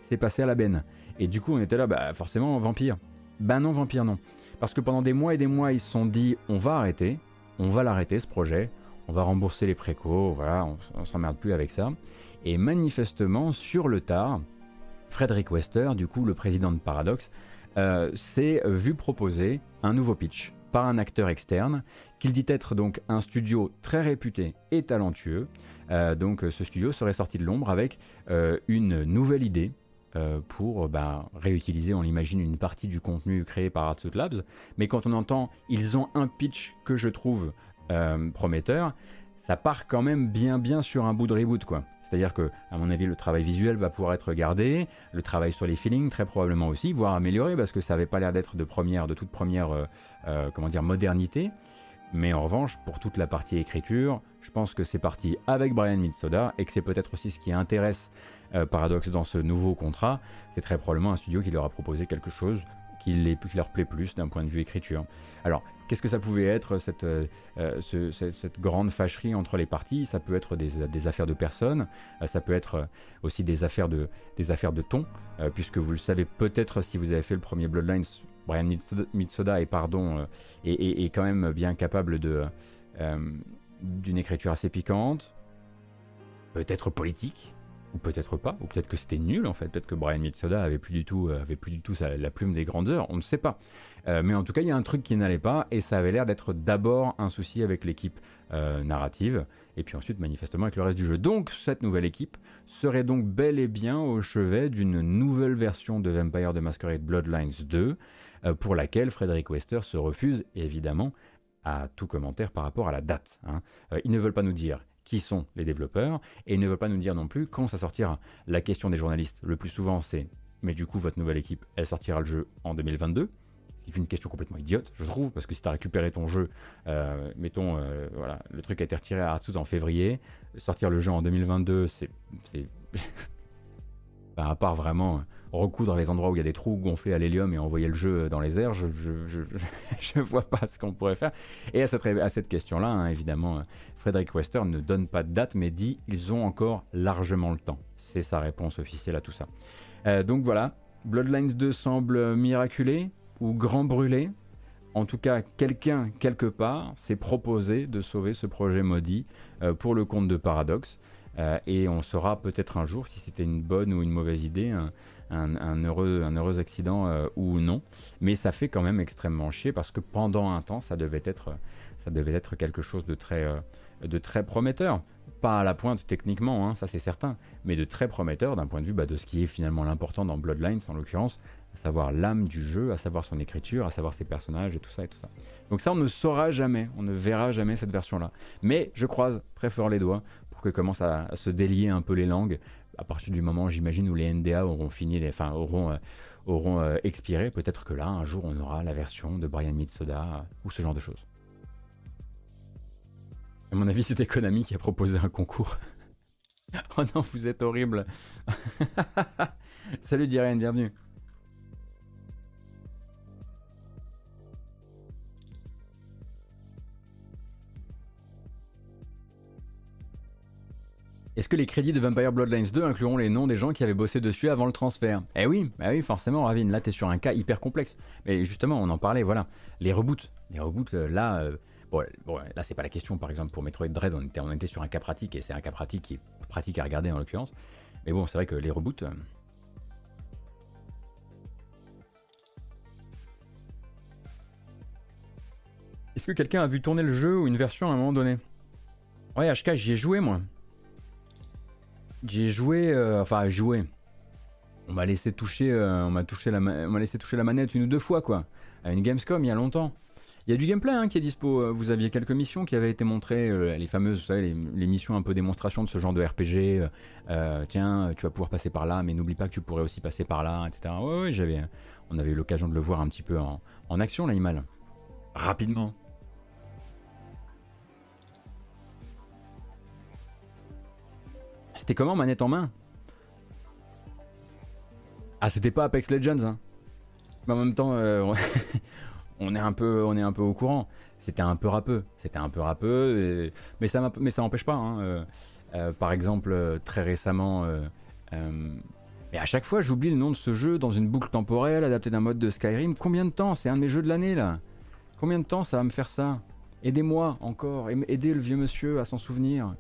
c'est passé à la benne. Et du coup, on était là, bah forcément, vampire. Ben non, vampire non. Parce que pendant des mois et des mois, ils se sont dit, on va arrêter, on va l'arrêter ce projet, on va rembourser les précaux, voilà, on, s'emmerde plus avec ça. Et manifestement, sur le tard, Frederick Wester, du coup le président de Paradox, euh, s'est vu proposer un nouveau pitch par un acteur externe, qu'il dit être donc un studio très réputé et talentueux. Euh, donc ce studio serait sorti de l'ombre avec euh, une nouvelle idée pour bah, réutiliser, on l'imagine, une partie du contenu créé par Artsuit Labs. Mais quand on entend, ils ont un pitch que je trouve euh, prometteur, ça part quand même bien bien sur un bout de reboot quoi. C'est-à-dire que, à mon avis, le travail visuel va pouvoir être gardé, le travail sur les feelings très probablement aussi, voire amélioré parce que ça n'avait pas l'air d'être de première, de toute première, euh, euh, comment dire, modernité. Mais en revanche, pour toute la partie écriture, je pense que c'est parti avec Brian Mitsoda et que c'est peut-être aussi ce qui intéresse Paradox dans ce nouveau contrat. C'est très probablement un studio qui leur a proposé quelque chose qui, leur plaît plus d'un point de vue écriture. Alors, Qu'est-ce que ça pouvait être cette, euh, euh, grande fâcherie entre les parties? Ça peut être des, affaires de personnes, euh, ça peut être aussi des affaires de, des affaires de ton, puisque vous le savez peut-être si vous avez fait le premier Bloodlines, Brian Mitsoda est, pardon, est, quand même bien capable de, d'une écriture assez piquante, peut-être politique, ou peut-être pas, ou peut-être que c'était nul en fait, peut-être que Brian Mitsoda avait plus du tout, avait plus du tout la plume des grandes heures, on ne sait pas. Euh, mais en tout cas, il y a un truc qui n'allait pas, et ça avait l'air d'être d'abord un souci avec l'équipe euh, narrative, et puis ensuite manifestement avec le reste du jeu. Donc cette nouvelle équipe serait donc bel et bien au chevet d'une nouvelle version de Vampire the Masquerade Bloodlines 2, euh, pour laquelle Frederick Wester se refuse évidemment à tout commentaire par rapport à la date. Hein. ils ne veulent pas nous dire qui sont les développeurs, et ils ne veulent pas nous dire non plus quand ça sortira. La question des journalistes, le plus souvent, c'est mais du coup, votre nouvelle équipe, elle sortira le jeu en 2022 c'est une question complètement idiote, je trouve, parce que si tu as récupéré ton jeu, euh, mettons, euh, voilà, le truc a été retiré à Artsous en février, sortir le jeu en 2022, c'est. à part vraiment recoudre les endroits où il y a des trous, gonfler à l'hélium et envoyer le jeu dans les airs, je, je, vois pas ce qu'on pourrait faire. Et à cette, question-là, hein, évidemment, Frédéric Wester ne donne pas de date, mais dit ils ont encore largement le temps. C'est sa réponse officielle à tout ça. Euh, donc voilà, Bloodlines 2 semble miraculé, ou grand brûlé. En tout cas, quelqu'un, quelque part, s'est proposé de sauver ce projet maudit euh, pour le compte de Paradox. Euh, et on saura peut-être un jour si c'était une bonne ou une mauvaise idée, un, heureux, accident euh, ou non. Mais ça fait quand même extrêmement chier parce que pendant un temps, ça devait être, ça devait être quelque chose de très, de très prometteur. Pas à la pointe techniquement, hein, ça c'est certain, mais de très prometteur d'un point de vue bah, de ce qui est finalement l'important dans Bloodlines en l'occurrence, à savoir l'âme du jeu, à savoir son écriture, à savoir ses personnages et tout ça et tout ça. Donc ça, on ne saura jamais, on ne verra jamais cette version-là. Mais je croise très fort les doigts pour que commence à, se délier un peu les langues, à partir du moment, j'imagine, où les NDA auront fini, enfin, auront, euh, euh, expiré. Peut-être que là, un jour, on aura la version de Brian Mitsoda euh, ou ce genre de choses. À mon avis, c'était Konami qui a proposé un concours. oh non, vous êtes horrible. Salut Diren, bienvenue. Est-ce que les crédits de Vampire Bloodlines 2 incluront les noms des gens qui avaient bossé dessus avant le transfert? Eh oui, bah oui, forcément, Ravine. Là, t'es sur un cas hyper complexe. Mais justement, on en parlait, voilà. Les reboots. Les reboots, euh, là, euh, bon, là, c'est pas la question, par exemple, pour Metroid Dread, on était, on était sur un cas pratique, et c'est un cas pratique qui est pratique à regarder en l'occurrence. Mais bon, c'est vrai que les reboots. Euh, Est-ce que quelqu'un a vu tourner le jeu ou une version à un moment donné? Ouais, HK, j'y ai joué moi. J'ai joué, euh, enfin joué. On m'a laissé toucher, euh, on m'a laissé toucher la manette une ou deux fois quoi, à une Gamescom il y a longtemps. Il y a du gameplay hein, qui est dispo. Euh, vous aviez quelques missions qui avaient été montrées, les fameuses, vous savez, les, missions un peu démonstration de ce genre de RPG. tiens, tu vas pouvoir passer par là, mais n'oublie pas que tu pourrais aussi passer par là, etc. Ouais, ouais, j'avais, on avait eu l'occasion de le voir un petit peu en action l'animal. Rapidement. C'était comment manette en main? Ah, c'était pas Apex Legends, hein. Mais en même temps, euh, on est un peu, au courant. C'était un peu râpeux, c'était un peu râpeux, mais ça, mais ça n'empêche pas. Hein, euh, euh, par exemple, très récemment, mais à chaque fois, j'oublie le nom de ce jeu dans une boucle temporelle adaptée d'un mode de Skyrim. Combien de temps? C'est un de mes jeux de l'année là. Combien de temps ça va me faire ça? Aidez-moi encore, aidez le vieux monsieur à s'en souvenir.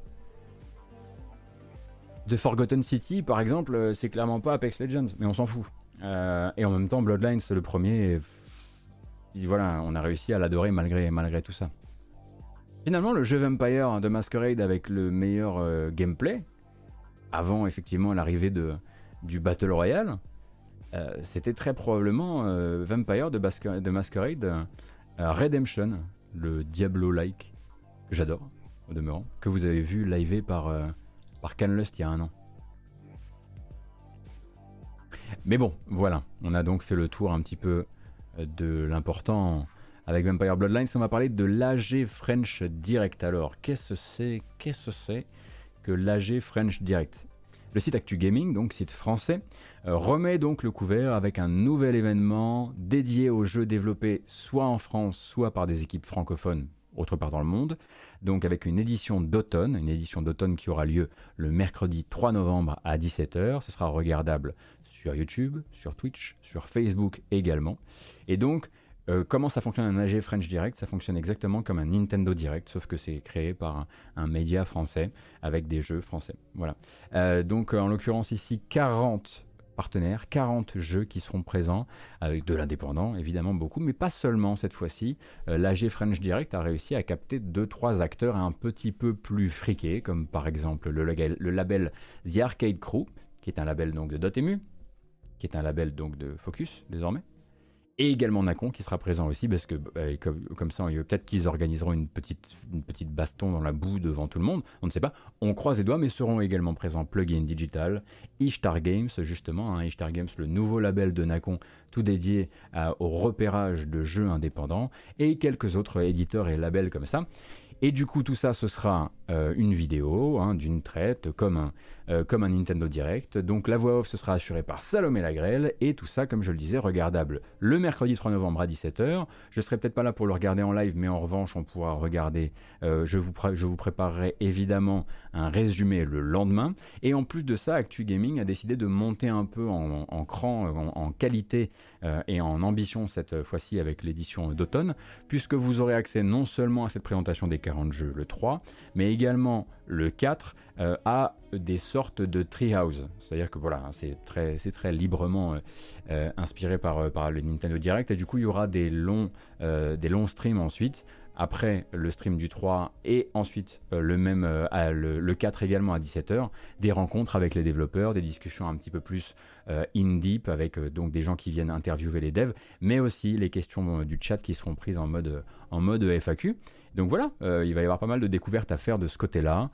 The Forgotten City, par exemple, euh, c'est clairement pas Apex Legends, mais on s'en fout. Euh, et en même temps, Bloodlines, le premier. voilà, on a réussi à l'adorer malgré, malgré tout ça. Finalement, le jeu Vampire de Masquerade avec le meilleur euh, gameplay, avant effectivement l'arrivée du Battle Royale, c'était très probablement Vampire de, de Masquerade Redemption, le Diablo-like, que j'adore, au demeurant, que vous avez vu live par par Canlust il y a un an. Mais bon, voilà, on a donc fait le tour un petit peu euh, de l'important avec Vampire Bloodlines. On va parler de l'AG French Direct. Alors, qu'est-ce que c'est c'est que l'AG French Direct? Le site Actu Gaming, donc site français, euh, remet donc le couvert avec un nouvel événement dédié aux jeux développés soit en France, soit par des équipes francophones autre part dans le monde, donc avec une édition d'automne, une édition d'automne qui aura lieu le mercredi 3 novembre à 17h. Ce sera regardable sur YouTube, sur Twitch, sur Facebook également. Et donc, euh, comment ça fonctionne un AG French Direct? Ça fonctionne exactement comme un Nintendo Direct, sauf que c'est créé par un, média français avec des jeux français. Voilà. Euh, donc, en l'occurrence ici, 40 partenaires, 40 jeux qui seront présents, avec de l'indépendant évidemment beaucoup, mais pas seulement cette fois-ci. Euh, L'AG French Direct a réussi à capter 2-3 acteurs un petit peu plus friqués, comme par exemple le, le, label The Arcade Crew, qui est un label donc de Dotemu, qui est un label donc de Focus désormais et également Nacon qui sera présent aussi parce que bah, comme, ça peut-être qu'ils organiseront une petite, une petite baston dans la boue devant tout le monde, on ne sait pas, on croise les doigts mais seront également présents Plugin Digital, Ishtar Games justement, hein, Ishtar Games le nouveau label de Nacon tout dédié au repérage de jeux indépendants et quelques autres éditeurs et labels comme ça. Et du coup, tout ça, ce sera euh, une vidéo hein, d'une traite, comme un, euh, comme un Nintendo Direct. Donc la voix off, ce sera assurée par Salomé Lagrelle, et tout ça, comme je le disais, regardable le mercredi 3 novembre à 17h. Je serai peut-être pas là pour le regarder en live, mais en revanche, on pourra regarder, euh, je, vous je vous préparerai évidemment un résumé le lendemain. Et en plus de ça, Actu Gaming a décidé de monter un peu en, cran, en, qualité et en ambition cette fois-ci avec l'édition d'automne, puisque vous aurez accès non seulement à cette présentation des 40 jeux le 3, mais également le 4 euh, à des sortes de treehouse. C'est-à-dire que voilà, c'est très, librement euh, euh, inspiré par, le Nintendo Direct. Et du coup, il y aura des longs streams ensuite après le stream du 3 et ensuite euh, le même euh, le, 4 également à 17h, des rencontres avec les développeurs, des discussions un petit peu plus euh, in deep avec donc des gens qui viennent interviewer les devs, mais aussi les questions du chat qui seront prises en mode, en mode FAQ. Donc voilà, il va y avoir pas mal de découvertes à faire de ce côté-là,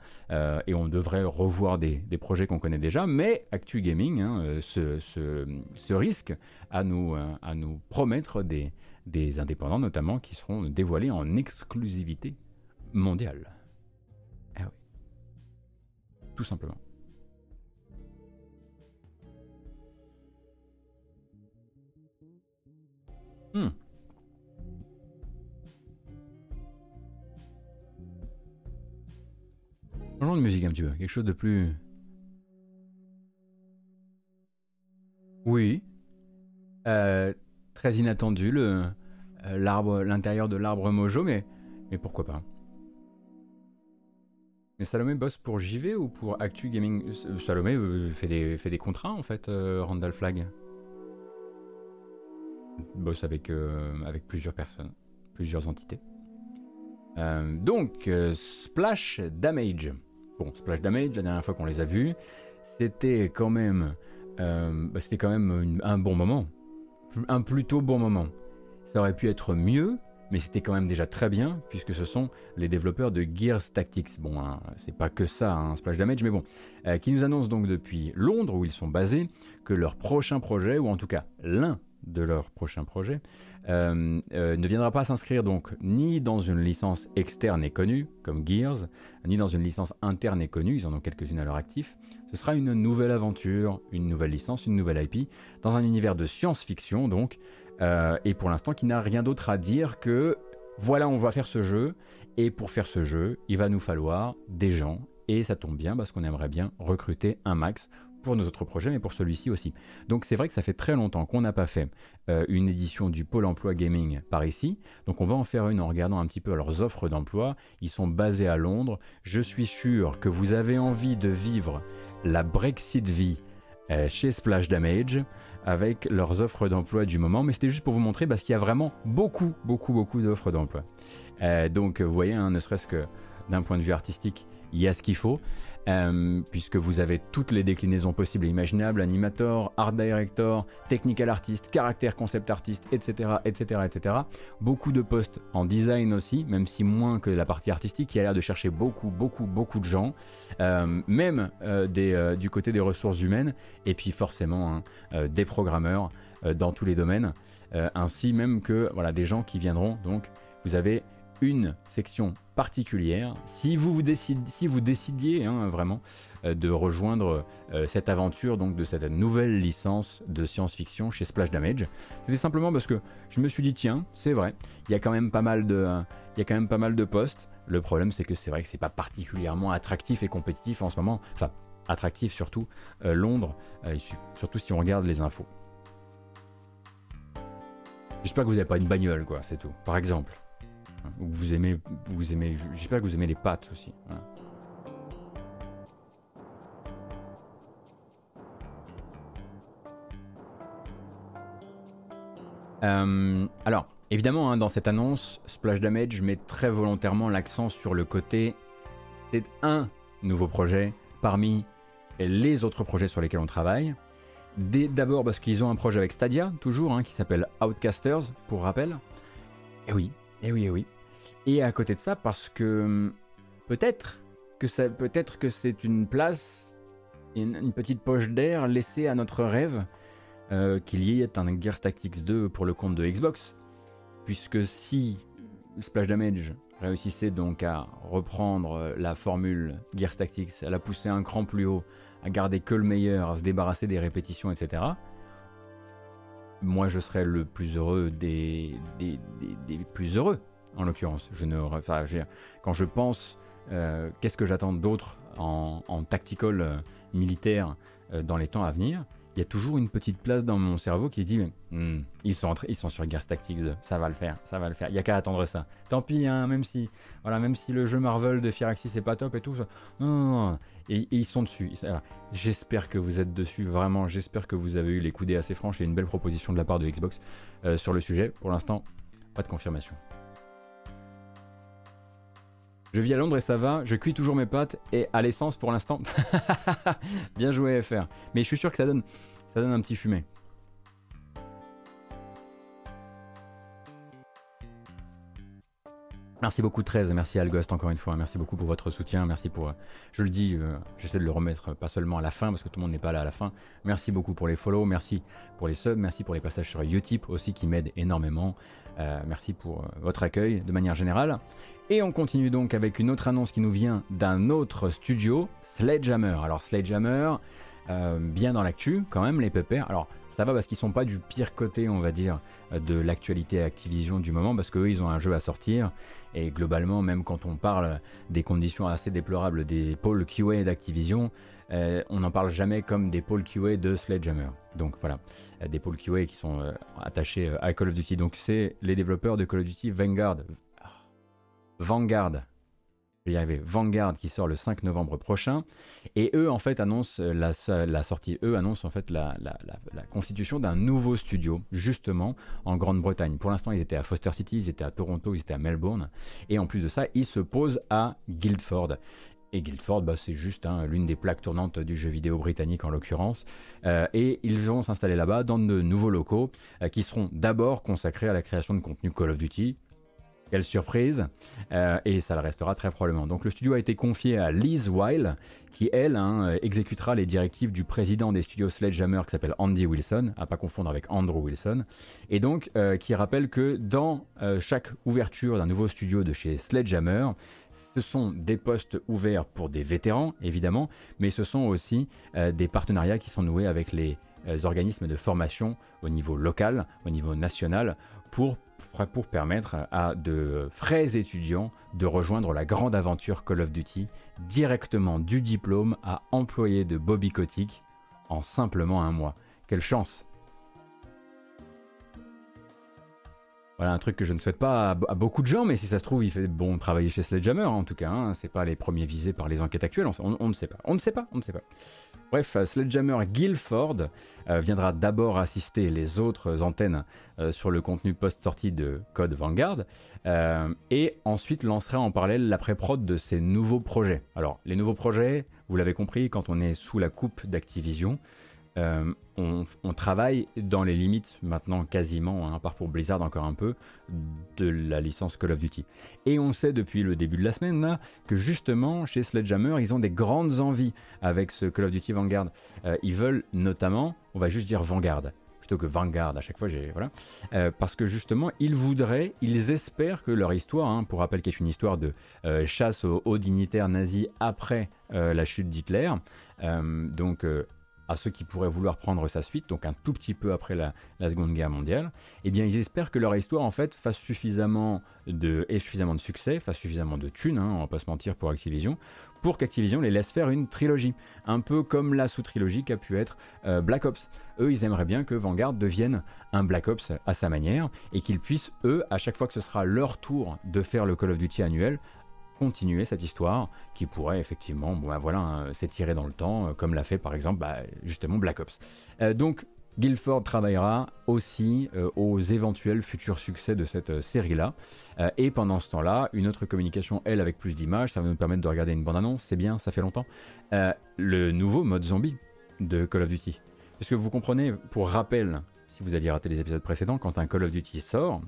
et on devrait revoir des, projets qu'on connaît déjà, mais Actu Gaming hein, se, risque à nous, à nous promettre des, des indépendants notamment qui seront dévoilés en exclusivité mondiale. Ah oui. Tout simplement. Hmm. Changeons de musique un petit peu, quelque chose de plus... Oui. Euh, très inattendu, euh, l'arbre, l'intérieur de l'arbre Mojo, mais, mais pourquoi pas. Mais Salomé bosse pour JV ou pour Actu Gaming? Euh, Salomé euh, fait, des, fait des contrats en fait, Randall Flag. Bosse avec, avec plusieurs personnes, plusieurs entités. donc, Splash Damage. Bon, Splash Damage, la dernière fois qu'on les a vus, c'était quand même, bah, c'était quand même un bon moment un plutôt bon moment. Ça aurait pu être mieux, mais c'était quand même déjà très bien, puisque ce sont les développeurs de Gears Tactics. Bon, hein, c'est pas que ça, un hein, Splash Damage, mais bon, euh, qui nous annoncent donc depuis Londres, où ils sont basés, que leur prochain projet, ou en tout cas l'un de leurs prochains projets, euh, euh, ne viendra pas s'inscrire donc ni dans une licence externe et connue, comme Gears, ni dans une licence interne et connue, ils en ont quelques-unes à leur actif. Ce sera une nouvelle aventure, une nouvelle licence, une nouvelle IP, dans un univers de science-fiction donc, euh, et pour l'instant qui n'a rien d'autre à dire que voilà, on va faire ce jeu, et pour faire ce jeu, il va nous falloir des gens, et ça tombe bien parce qu'on aimerait bien recruter un max pour nos autres projets, mais pour celui-ci aussi. Donc c'est vrai que ça fait très longtemps qu'on n'a pas fait euh, une édition du Pôle Emploi Gaming par ici. Donc on va en faire une en regardant un petit peu leurs offres d'emploi. Ils sont basés à Londres. Je suis sûr que vous avez envie de vivre la Brexit vie euh, chez Splash Damage avec leurs offres d'emploi du moment. Mais c'était juste pour vous montrer parce qu'il y a vraiment beaucoup, beaucoup, beaucoup d'offres d'emploi. Euh, donc vous voyez, hein, ne serait-ce que d'un point de vue artistique, il y a ce qu'il faut. Euh, puisque vous avez toutes les déclinaisons possibles et imaginables, animator, art director, technical artist, caractère concept artist, etc., etc., etc. Beaucoup de postes en design aussi, même si moins que la partie artistique, qui a l'air de chercher beaucoup, beaucoup, beaucoup de gens, euh, même euh, du côté des ressources humaines, et puis forcément hein, des programmeurs dans tous les domaines, ainsi même que voilà, des gens qui viendront, donc vous avez une section particulière si vous, vous, si vous décidiez hein, vraiment euh, de rejoindre euh, cette aventure donc de cette nouvelle licence de science-fiction chez Splash Damage. C'était simplement parce que je me suis dit tiens, c'est vrai, il y a quand même pas mal de il y a quand même pas mal de postes. Le problème c'est que c'est vrai que c'est pas particulièrement attractif et compétitif en ce moment. Enfin, attractif surtout euh, Londres, surtout si on regarde les infos. J'espère que vous n'avez pas une bagnole quoi, c'est tout. Par exemple. Vous aimez, vous aimez, j'espère que vous aimez les pâtes aussi. Euh, alors, évidemment, hein, dans cette annonce, Splash Damage met très volontairement l'accent sur le côté c'est un nouveau projet parmi les autres projets sur lesquels on travaille. D'abord parce qu'ils ont un projet avec Stadia, toujours, hein, qui s'appelle Outcasters, pour rappel. Et oui, et oui, et oui. Et à côté de ça, parce que hum, peut-être que ça, peut-être que c'est une place, une, petite poche d'air laissée à notre rêve euh, qu'il y ait un Gears Tactics 2 pour le compte de Xbox, puisque si Splash Damage réussissait donc à reprendre la formule Gears Tactics, à la pousser un cran plus haut, à garder que le meilleur, à se débarrasser des répétitions, etc moi je serais le plus heureux des, plus heureux, en l'occurrence. Je ne, enfin, quand je pense euh, qu'est-ce que j'attends d'autre en, tactical euh, militaire euh, dans les temps à venir, il y a toujours une petite place dans mon cerveau qui dit hmm, ils, sont ils sont sur Gears Tactics ça va le faire, ça va le faire. Il y a qu'à attendre ça. Tant pis, hein, même si voilà, même si le jeu Marvel de Firaxis c'est pas top et tout, ça. Et, ils sont dessus. J'espère que vous êtes dessus, vraiment. J'espère que vous avez eu les coudées assez franches et une belle proposition de la part de Xbox euh, sur le sujet. Pour l'instant, pas de confirmation. Je vis à Londres et ça va, je cuis toujours mes pâtes et à l'essence pour l'instant. Bien joué FR. Mais je suis sûr que ça donne, ça donne un petit fumet. Merci beaucoup 13, merci Algost encore une fois, merci beaucoup pour votre soutien, merci pour, euh, je le dis, euh, j'essaie de le remettre pas seulement à la fin parce que tout le monde n'est pas là à la fin, merci beaucoup pour les follow, merci pour les subs, merci pour les passages sur Utip aussi qui m'aident énormément, euh, merci pour votre accueil de manière générale. Et on continue donc avec une autre annonce qui nous vient d'un autre studio, Sledgehammer. Alors Sledgehammer, euh, bien dans l'actu quand même les pépères. Alors ça va parce qu'ils sont pas du pire côté on va dire de l'actualité Activision du moment parce qu'eux ils ont un jeu à sortir et globalement même quand on parle des conditions assez déplorables des pôles QA d'Activision euh, on n'en parle jamais comme des pôles QA de Sledgehammer. Donc voilà, euh, des pôles QA qui sont attachés à Call of Duty. Donc c'est les développeurs de Call of Duty Vanguard, Vanguard. Je y arriver. Vanguard qui sort le 5 novembre prochain. Et eux, en fait, annoncent euh, la, sortie. Eux annoncent en fait la, constitution d'un nouveau studio, justement, en Grande-Bretagne. Pour l'instant, ils étaient à Foster City, ils étaient à Toronto, ils étaient à Melbourne. Et en plus de ça, ils se posent à Guildford. Et Guildford, bah, c'est juste hein, l'une des plaques tournantes du jeu vidéo britannique en l'occurrence. Euh, et ils vont s'installer là-bas dans de nouveaux locaux euh, qui seront d'abord consacrés à la création de contenu Call of Duty, quelle surprise euh, Et ça le restera très probablement. Donc le studio a été confié à Liz Weil, qui elle hein, exécutera les directives du président des studios Sledgehammer, qui s'appelle Andy Wilson, à pas confondre avec Andrew Wilson, et donc euh, qui rappelle que dans euh, chaque ouverture d'un nouveau studio de chez Sledgehammer, ce sont des postes ouverts pour des vétérans, évidemment, mais ce sont aussi des partenariats qui sont noués avec les organismes de formation au niveau local, au niveau national, pour pour permettre à de frais étudiants de rejoindre la grande aventure Call of Duty directement du diplôme à employé de Bobby Kotick en simplement un mois. Quelle chance Voilà un truc que je ne souhaite pas à, beaucoup de gens, mais si ça se trouve, il fait bon travailler chez Sledgehammer en tout cas. Hein. c'est pas les premiers visés par les enquêtes actuelles. On, ne sait pas. On ne sait pas. On ne sait pas. Bref, Sledgehammer Guilford euh, viendra d'abord assister les autres antennes euh, sur le contenu post-sortie de Code Vanguard euh, et ensuite lancera en parallèle la pré-prod de ses nouveaux projets. Alors, les nouveaux projets, vous l'avez compris, quand on est sous la coupe d'Activision, euh, on, travaille dans les limites maintenant quasiment, hein, à part pour Blizzard encore un peu, de la licence Call of Duty. Et on sait depuis le début de la semaine que justement chez Sledgehammer ils ont des grandes envies avec ce Call of Duty Vanguard. Euh, ils veulent notamment, on va juste dire Vanguard plutôt que Vanguard à chaque fois j'ai voilà euh, parce que justement ils voudraient ils espèrent que leur histoire hein, pour rappel qui est une histoire de chasse aux hauts dignitaires nazis après la chute d'Hitler donc à ceux qui pourraient vouloir prendre sa suite, donc un tout petit peu après la, Seconde Guerre mondiale, eh bien ils espèrent que leur histoire en fait fasse suffisamment de, suffisamment de succès, fasse suffisamment de thunes, hein, on va pas se mentir pour Activision, pour qu'Activision les laisse faire une trilogie, un peu comme la sous-trilogie qu'a pu être euh, Black Ops. Eux, ils aimeraient bien que Vanguard devienne un Black Ops à sa manière et qu'ils puissent, eux, à chaque fois que ce sera leur tour de faire le Call of Duty annuel, continuer cette histoire qui pourrait effectivement bon, bah, voilà, hein, s'étirer dans le temps, euh, comme l'a fait par exemple bah, justement Black Ops. Euh, donc Guilford travaillera aussi euh, aux éventuels futurs succès de cette série-là. et pendant ce temps-là, une autre communication, elle, avec plus d'images, ça va nous permettre de regarder une bande-annonce, c'est bien, ça fait longtemps. le nouveau mode zombie de Call of Duty. Est-ce que vous comprenez, pour rappel, si vous aviez raté les épisodes précédents, quand un Call of Duty sort,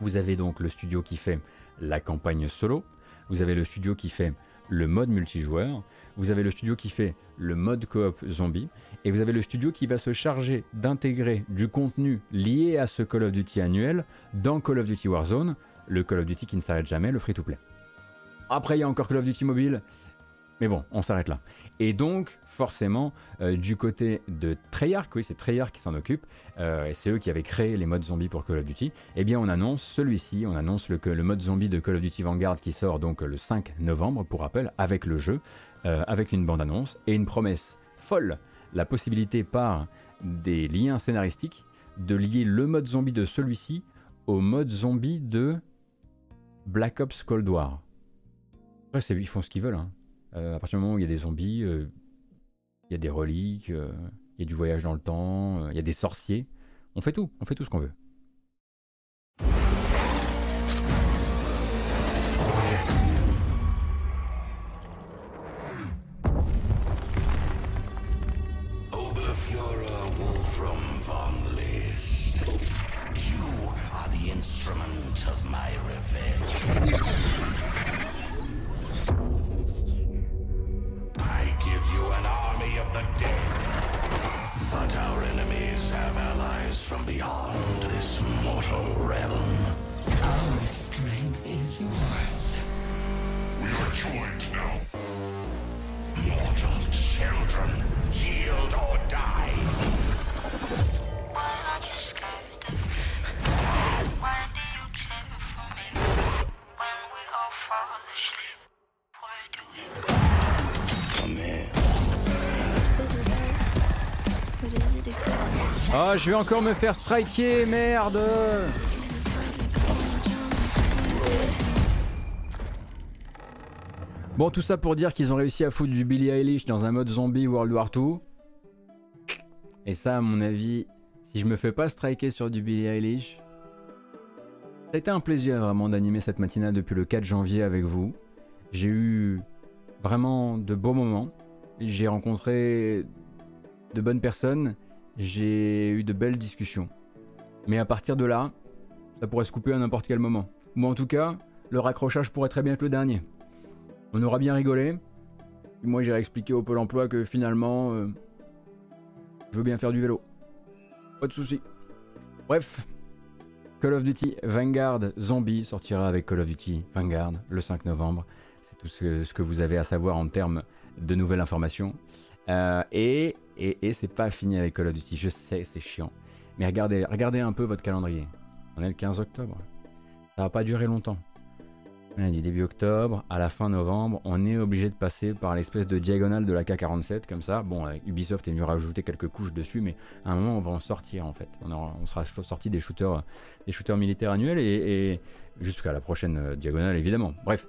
vous avez donc le studio qui fait la campagne solo, vous avez le studio qui fait le mode multijoueur, vous avez le studio qui fait le mode coop zombie, et vous avez le studio qui va se charger d'intégrer du contenu lié à ce Call of Duty annuel dans Call of Duty Warzone, le Call of Duty qui ne s'arrête jamais, le free-to-play. Après, il y a encore Call of Duty Mobile, mais bon, on s'arrête là. Et donc, forcément, euh, du côté de Treyarch, oui, c'est Treyarch qui s'en occupe, euh, et c'est eux qui avaient créé les modes zombies pour Call of Duty, eh bien, on annonce celui-ci, on annonce le, mode zombie de Call of Duty Vanguard qui sort donc le 5 novembre, pour rappel, avec le jeu, euh, avec une bande-annonce et une promesse folle, la possibilité par des liens scénaristiques de lier le mode zombie de celui-ci au mode zombie de Black Ops Cold War. Après, ils font ce qu'ils veulent. Hein. à partir du moment où il y a des zombies, il y a des reliques, euh, il y a du voyage dans le temps, euh, il y a des sorciers. On fait tout, on fait tout ce qu'on veut. Beyond this mortal realm. Our strength is yours. We are joined now. Mortal children, yield or die. Ah, je vais encore me faire striker, merde Bon, tout ça pour dire qu'ils ont réussi à foutre du Billy Eilish dans un mode zombie World War II. Et ça, à mon avis, si je me fais pas striker sur du Billy Eilish, ça a été un plaisir vraiment d'animer cette matinale depuis le 4 janvier avec vous. J'ai eu vraiment de beaux moments. J'ai rencontré de bonnes personnes j'ai eu de belles discussions. Mais à partir de là, ça pourrait se couper à n'importe quel moment. Ou en tout cas, le raccrochage pourrait très bien être le dernier. On aura bien rigolé. moi, j'irai expliquer au Pôle emploi que finalement, euh, je veux bien faire du vélo. Pas de soucis. Bref, Call of Duty Vanguard Zombie sortira avec Call of Duty Vanguard le 5 novembre. C'est tout ce, que vous avez à savoir en termes de nouvelles informations. Euh, et et, c'est pas fini avec Call of Duty. Je sais, c'est chiant. Mais regardez, regardez un peu votre calendrier. On est le 15 octobre. Ça va pas durer longtemps. du début octobre à la fin novembre, on est obligé de passer par l'espèce de diagonale de la K47 comme ça. Bon, Ubisoft est venu rajouter quelques couches dessus, mais à un moment on va en sortir en fait. On, sera sorti des shooters, des shooters militaires annuels et, jusqu'à la prochaine euh, diagonale évidemment. Bref,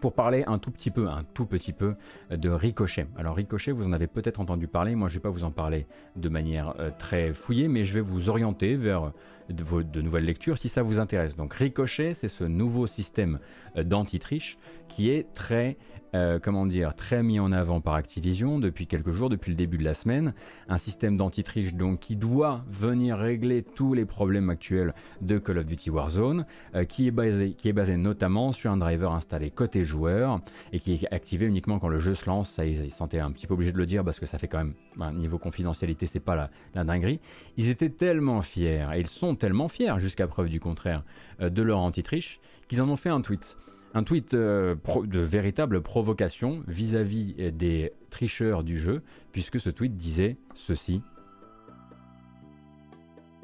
pour parler un tout petit peu, un tout petit peu de Ricochet. Alors Ricochet, vous en avez peut-être entendu parler, moi je ne vais pas vous en parler de manière euh, très fouillée, mais je vais vous orienter vers de, nouvelles lectures si ça vous intéresse. Donc Ricochet, c'est ce nouveau système euh, d'anti-triche qui est très euh, comment dire, très mis en avant par Activision depuis quelques jours, depuis le début de la semaine. Un système d'anti-triche donc qui doit venir régler tous les problèmes actuels de Call of Duty Warzone, euh, qui, est basé, qui est basé notamment sur un driver installé côté joueur et qui est activé uniquement quand le jeu se lance. Ça, ils, sentaient un petit peu obligé de le dire parce que ça fait quand même un niveau confidentialité, c'est pas la, la, dinguerie. Ils étaient tellement fiers et ils sont tellement fiers jusqu'à preuve du contraire euh, de leur anti-triche qu'ils en ont fait un tweet un tweet euh, de véritable provocation vis-à-vis -vis des tricheurs du jeu, puisque ce tweet disait ceci.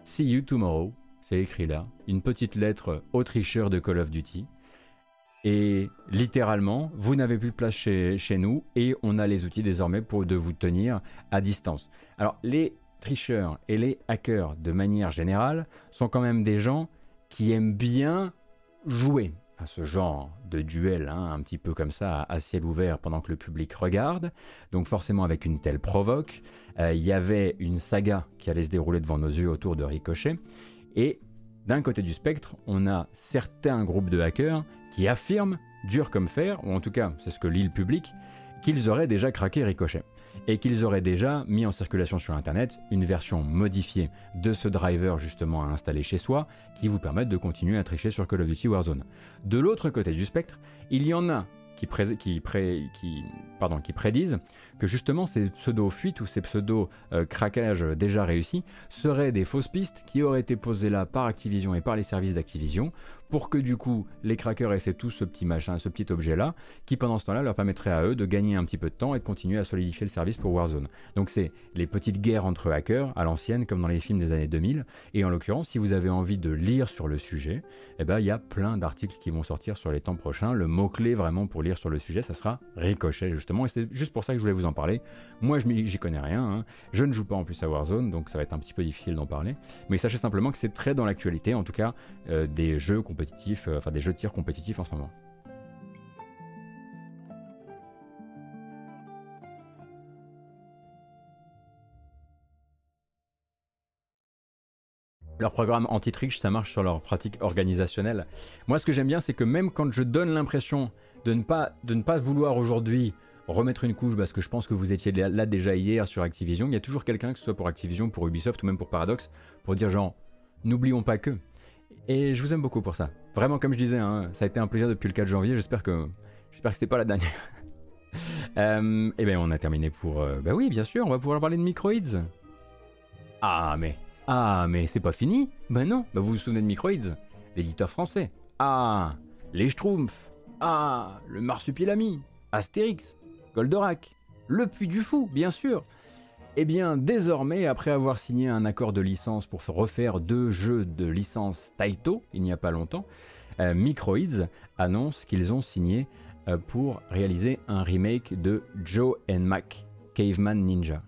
See you tomorrow, c'est écrit là, une petite lettre aux tricheurs de Call of Duty. Et littéralement, vous n'avez plus de place chez, chez, nous et on a les outils désormais pour de vous tenir à distance. Alors les tricheurs et les hackers de manière générale sont quand même des gens qui aiment bien jouer à ce genre de duel, hein, un petit peu comme ça, à ciel ouvert pendant que le public regarde. Donc forcément avec une telle provoque, euh, il y avait une saga qui allait se dérouler devant nos yeux autour de Ricochet. Et d'un côté du spectre, on a certains groupes de hackers qui affirment, dur comme fer, ou en tout cas c'est ce que lit le public, qu'ils auraient déjà craqué Ricochet et qu'ils auraient déjà mis en circulation sur Internet une version modifiée de ce driver justement à installer chez soi qui vous permettent de continuer à tricher sur Call of Duty Warzone. De l'autre côté du spectre, il y en a qui prédisent que justement ces pseudo-fuites ou ces pseudo-craquages déjà réussis seraient des fausses pistes qui auraient été posées là par Activision et par les services d'Activision pour que du coup les crackers essaient tous ce petit machin, ce petit objet là, qui pendant ce temps-là leur permettrait à eux de gagner un petit peu de temps et de continuer à solidifier le service pour Warzone. Donc c'est les petites guerres entre hackers à l'ancienne comme dans les films des années 2000. Et en l'occurrence, si vous avez envie de lire sur le sujet, eh ben il y a plein d'articles qui vont sortir sur les temps prochains. Le mot clé vraiment pour lire sur le sujet, ça sera ricochet justement. Et c'est juste pour ça que je voulais vous en parler. Moi, je j'y connais rien. Hein. Je ne joue pas en plus à Warzone, donc ça va être un petit peu difficile d'en parler. Mais sachez simplement que c'est très dans l'actualité, en tout cas euh, des jeux compétitifs, euh, enfin des jeux de tir compétitifs en ce moment. Leur programme anti-triche, ça marche sur leur pratique organisationnelle. Moi, ce que j'aime bien, c'est que même quand je donne l'impression de ne pas, de ne pas vouloir aujourd'hui remettre une couche parce que je pense que vous étiez là déjà hier sur Activision. Il y a toujours quelqu'un, que ce soit pour Activision, pour Ubisoft ou même pour Paradox, pour dire genre, n'oublions pas que. Et je vous aime beaucoup pour ça. Vraiment, comme je disais, hein, ça a été un plaisir depuis le 4 janvier. J'espère que, j'espère que c'était pas la dernière. euh, et eh bien, on a terminé pour. Euh, bah oui, bien sûr, on va pouvoir parler de Microids. Ah, mais. Ah, mais c'est pas fini Ben non, bah vous vous souvenez de Microids? L'éditeur français. Ah, les Schtroumpfs. Ah, le Marsupilami. Astérix. Goldorak, le Puy du Fou, bien sûr. Eh bien, désormais, après avoir signé un accord de licence pour refaire deux jeux de licence Taito, il n'y a pas longtemps, euh, Microids annonce qu'ils ont signé euh, pour réaliser un remake de Joe and Mac, Caveman Ninja.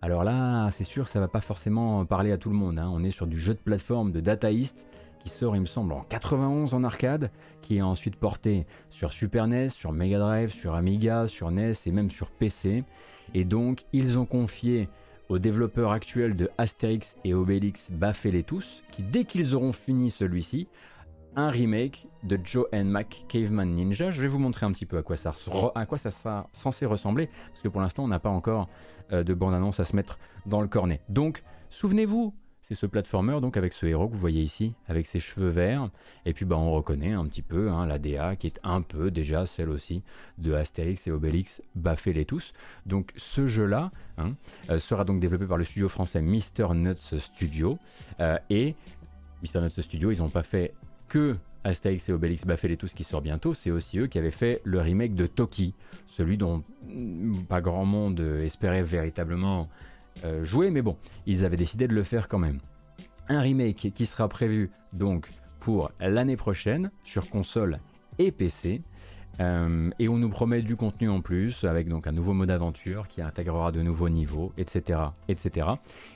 Alors là, c'est sûr, ça va pas forcément parler à tout le monde. Hein. On est sur du jeu de plateforme de Data East qui sort, il me semble, en 91 en arcade, qui est ensuite porté sur Super NES, sur Mega Drive, sur Amiga, sur NES et même sur PC. Et donc, ils ont confié aux développeurs actuels de Astérix et Obélix Baffez-les tous, qui dès qu'ils auront fini celui-ci, un remake de Joe and Mac Caveman Ninja. Je vais vous montrer un petit peu à quoi ça, à quoi ça sera censé ressembler, parce que pour l'instant on n'a pas encore euh, de bande-annonce à se mettre dans le cornet. Donc, souvenez-vous, c'est ce platformer donc avec ce héros que vous voyez ici, avec ses cheveux verts. Et puis bah, on reconnaît un petit peu hein, la DA qui est un peu déjà celle aussi de Astérix et Obélix, baffez-les tous. Donc ce jeu-là hein, euh, sera donc développé par le studio français Mr. Nuts Studio. Euh, et Mr. Nuts Studio, ils n'ont pas fait que Astérix et Obélix baffez-les tous qui sort bientôt, c'est aussi eux qui avaient fait le remake de Toki, celui dont mm, pas grand monde espérait véritablement euh, jouer, mais bon, ils avaient décidé de le faire quand même. Un remake qui sera prévu donc pour l'année prochaine sur console et PC. Euh, et on nous promet du contenu en plus avec donc un nouveau mode aventure qui intégrera de nouveaux niveaux, etc., etc.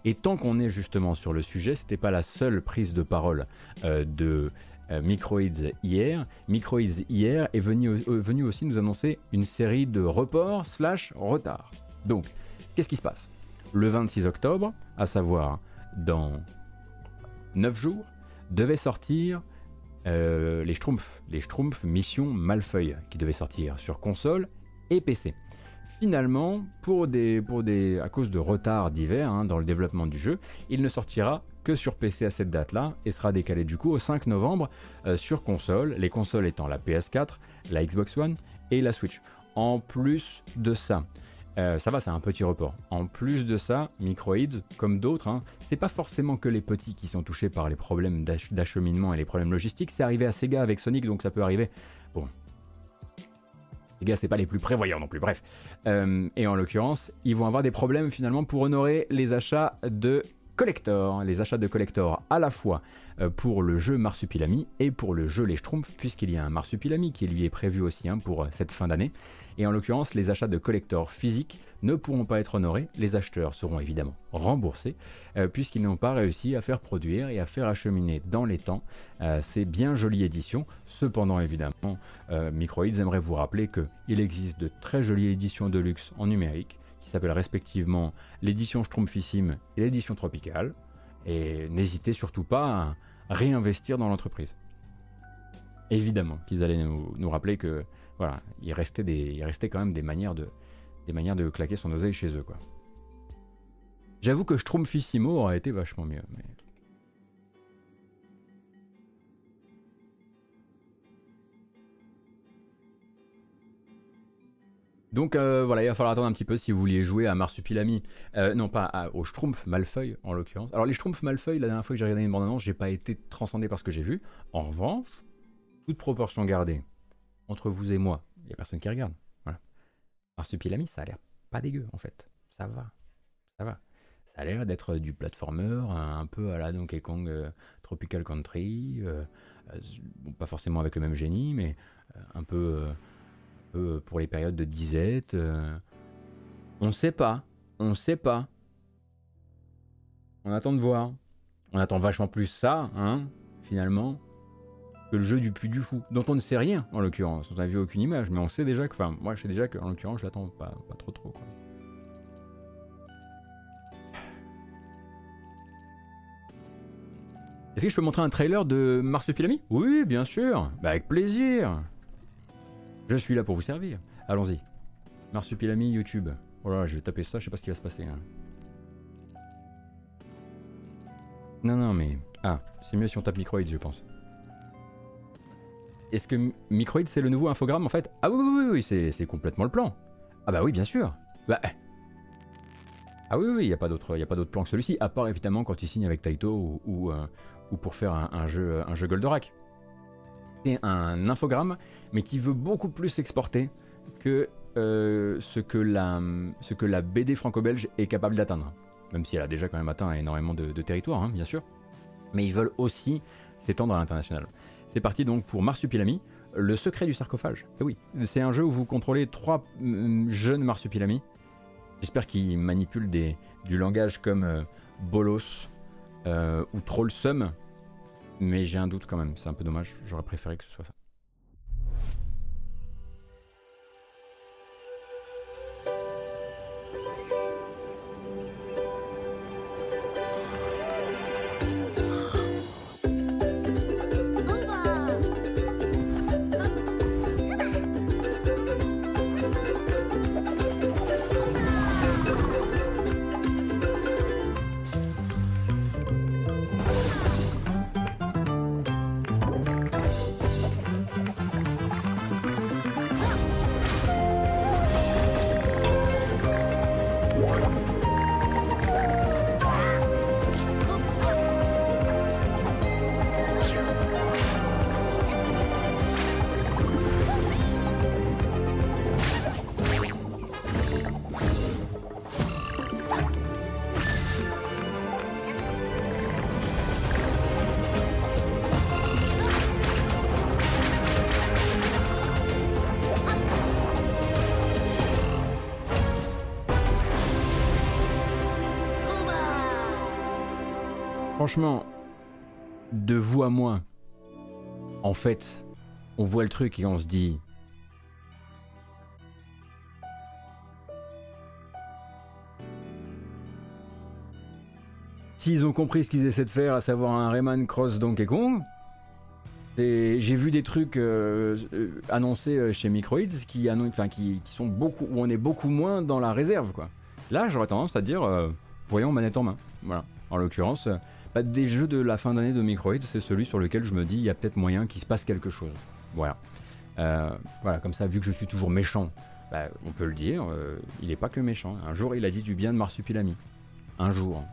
Et tant qu'on est justement sur le sujet, c'était pas la seule prise de parole euh, de euh, Microids hier. Microids hier est venu, venu aussi nous annoncer une série de reports slash retards. Donc, qu'est-ce qui se passe? Le 26 octobre, à savoir dans 9 jours, devait sortir euh, les Schtroumpfs, les Schtroumpfs Mission Malfeuille, qui devaient sortir sur console et PC. Finalement, à cause de retards divers hein, dans le développement du jeu, il ne sortira que sur PC à cette date-là et sera décalé du coup au 5 novembre euh, sur console, les consoles étant la PS4, la Xbox One et la Switch. En plus de ça, euh, ça va, c'est un petit report. En plus de ça, Microids, comme d'autres, hein, c'est pas forcément que les petits qui sont touchés par les problèmes d'acheminement et les problèmes logistiques. C'est arrivé à Sega avec Sonic, donc ça peut arriver. Bon. Sega, c'est pas les plus prévoyants non plus, bref. Euh, et en l'occurrence, ils vont avoir des problèmes finalement pour honorer les achats de collector, les achats de collector à la fois euh, pour le jeu Marsupilami et pour le jeu Les Schtroumpfs, puisqu'il y a un Marsupilami qui lui est prévu aussi hein, pour cette fin d'année. Et en l'occurrence, les achats de collecteurs physiques ne pourront pas être honorés. Les acheteurs seront évidemment remboursés euh, puisqu'ils n'ont pas réussi à faire produire et à faire acheminer dans les temps euh, ces bien jolies éditions. Cependant, évidemment, euh, Microids aimerait vous rappeler qu'il existe de très jolies éditions de luxe en numérique qui s'appellent respectivement l'édition Schtroumpfissime et l'édition Tropicale. Et n'hésitez surtout pas à réinvestir dans l'entreprise. Évidemment qu'ils allaient nous rappeler que voilà, il restait, des, il restait quand même des manières de, des manières de claquer son oseille chez eux, quoi. J'avoue que Schtroumpfissimo aurait été vachement mieux. Donc euh, voilà, il va falloir attendre un petit peu si vous vouliez jouer à Marsupilami. Euh, non, pas au Schtroumpf Malfeuille en l'occurrence. Alors les Schtroumpf Malfeuille, la dernière fois que j'ai regardé une bande-annonce, j'ai pas été transcendé par ce que j'ai vu. En revanche, toute proportion gardée, entre vous et moi, il n'y a personne qui regarde. Voilà. Marsupilami, ça a l'air pas dégueu en fait. Ça va. Ça va. Ça a l'air d'être du platformer, un peu à la Donkey Kong euh, Tropical Country. Euh, euh, pas forcément avec le même génie, mais un peu, pour les périodes de disette. on ne sait pas. On ne sait pas. On attend de voir. On attend vachement plus ça, hein, finalement le jeu du plus du Fou, dont on ne sait rien en l'occurrence. On n'a vu aucune image, mais on sait déjà que, enfin, moi je sais déjà qu'en l'occurrence, je l'attends pas, pas trop trop. Est-ce que je peux montrer un trailer de Marsupilami? Oui, bien sûr, bah, avec plaisir. Je suis là pour vous servir. Allons-y. Marsupilami YouTube. Oh là, je vais taper ça, je sais pas ce qui va se passer. Hein. Non, non, mais. Ah, c'est mieux si on tape Microid, je pense. Est-ce que Microid c'est le nouveau infogramme en fait? Ah oui, oui, oui, oui c'est complètement le plan. Ah bah oui, bien sûr. Bah. Ah oui, oui, il n'y a pas d'autre plan que celui-ci, à part évidemment quand il signe avec Taito ou, euh, ou, pour faire un, jeu, un jeu Goldorak. C'est un infogramme, mais qui veut beaucoup plus s'exporter que, euh, ce que, la, BD franco-belge est capable d'atteindre. Même si elle a déjà quand même atteint énormément de, de territoire, hein, bien sûr. Mais ils veulent aussi s'étendre à l'international. C'est parti donc pour Marsupilami, le secret du sarcophage. Eh oui, c'est un jeu où vous contrôlez trois mm, jeunes Marsupilami. J'espère qu'ils manipulent du langage comme euh, Bolos euh, ou Trollsum, mais j'ai un doute quand même, c'est un peu dommage, j'aurais préféré que ce soit ça. Franchement, de vous à moi, en fait, on voit le truc et on se dit. S'ils ont compris ce qu'ils essaient de faire, à savoir un Rayman Cross Donkey Kong, j'ai vu des trucs euh, euh, annoncés euh, chez Microids qui, sont beaucoup, où on est beaucoup moins dans la réserve. Quoi. Là, j'aurais tendance à dire, voyons manette en main. Voilà. En l'occurrence, bah, des jeux de la fin d'année de Microids, c'est celui sur lequel je me dis, il y a peut-être moyen qu'il se passe quelque chose. Voilà. voilà, comme ça, vu que je suis toujours méchant, bah, on peut le dire, il n'est pas que méchant. Un jour, il a dit du bien de Marsupilami. Un jour.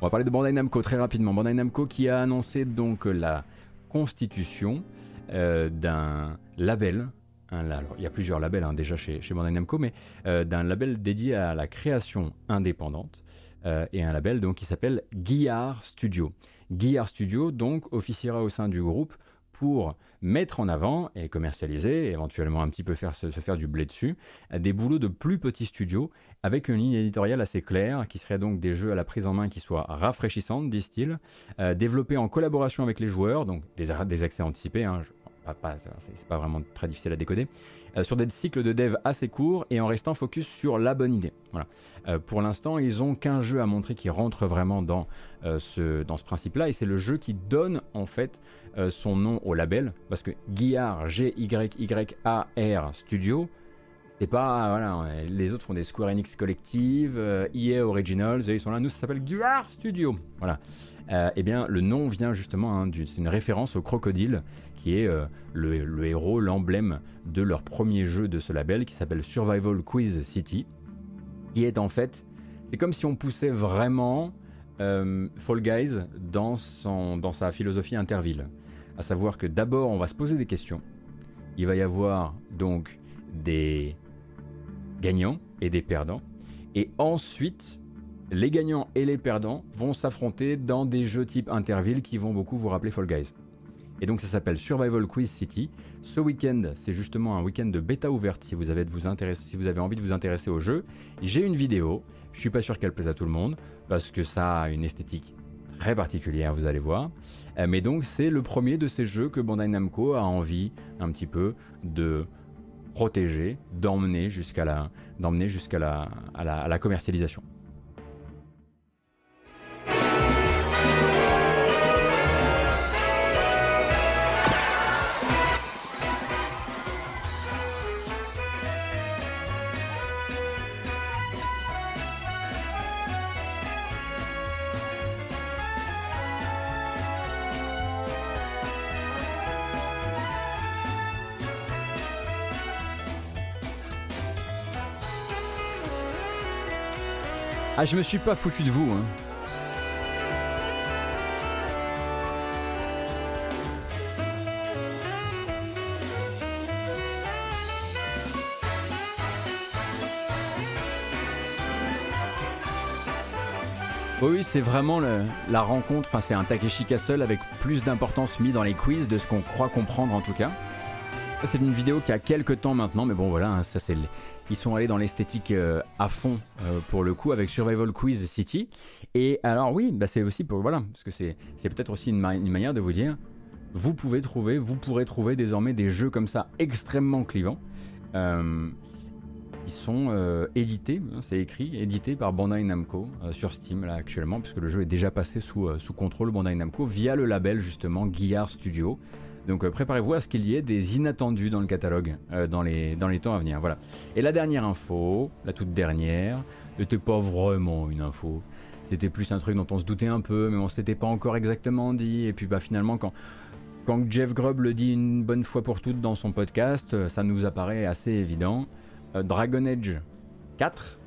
On va parler de Bandai Namco très rapidement. Bandai Namco qui a annoncé donc la constitution euh, d'un label. alors, il y a plusieurs labels hein, déjà chez, chez Bandai Namco, mais euh, d'un label dédié à la création indépendante euh, et un label donc qui s'appelle Guillard Studio. Guillard Studio donc officiera au sein du groupe pour mettre en avant et commercialiser, éventuellement un petit peu faire, se, faire du blé dessus, des boulots de plus petits studios avec une ligne éditoriale assez claire, qui serait donc des jeux à la prise en main qui soient rafraîchissantes, disent-ils, euh, développés en collaboration avec les joueurs, donc des, des accès anticipés, hein, c'est pas vraiment très difficile à décoder, euh, sur des cycles de dev assez courts et en restant focus sur la bonne idée. Voilà. Euh, pour l'instant, ils ont qu'un jeu à montrer qui rentre vraiment dans, ce, dans ce principe-là, et c'est le jeu qui donne en fait euh, son nom au label, parce que Guillard, G-Y-Y-A-R Studio, c'est pas. Voilà, les autres font des Square Enix Collective, EA Originals, ils sont là, nous ça s'appelle Guillard Studio. Voilà. Euh, eh bien, le nom vient justement, hein, référence au crocodile, qui est euh, le, héros, l'emblème de leur premier jeu de ce label, qui s'appelle Survival Quiz City, qui est en fait. C'est comme si on poussait vraiment Fall Guys dans, son, dans sa philosophie interville à savoir que d'abord on va se poser des questions. Il va y avoir donc des gagnants et des perdants. Et ensuite, les gagnants et les perdants vont s'affronter dans des jeux type Interville qui vont beaucoup vous rappeler Fall Guys. Et donc ça s'appelle Survival Quiz City. Ce week-end, c'est justement un week-end de bêta ouverte si vous, avez si vous avez envie de vous intéresser au jeu. J'ai une vidéo, je suis pas sûr qu'elle plaise à tout le monde, parce que ça a une esthétique très particulière, vous allez voir. Euh, mais donc c'est le premier de ces jeux que Bandai Namco a envie un petit peu de protéger, d'emmener jusqu'à la, d'emmener jusqu'à la, à la commercialisation. Ah, je me suis pas foutu de vous. Hein. Oui, c'est vraiment la rencontre, enfin c'est un Takeshi Castle avec plus d'importance mis dans les quiz de ce qu'on croit comprendre en tout cas. C'est une vidéo qui a quelques temps maintenant, mais bon voilà, hein, ils sont allés dans l'esthétique euh, à fond euh, pour le coup avec Survival Quiz City. Et alors oui, bah c'est aussi pour voilà, parce que c'est peut-être aussi une, manière de vous dire, vous pouvez trouver, vous pourrez trouver désormais des jeux comme ça extrêmement clivants. Euh, qui sont édités, hein, c'est écrit, édités par Bandai Namco sur Steam là actuellement, puisque le jeu est déjà passé sous, sous contrôle Bandai Namco via le label justement Guillard Studio. Donc euh, préparez-vous à ce qu'il y ait des inattendus dans le catalogue euh, dans, les, dans les temps à venir. Voilà. Et la dernière info, la toute dernière, n'était pas vraiment une info. C'était plus un truc dont on se doutait un peu, mais on ne s'était pas encore exactement dit. Et puis bah, finalement, quand, quand Jeff Grubb le dit une bonne fois pour toutes dans son podcast, euh, ça nous apparaît assez évident. Dragon Age 4,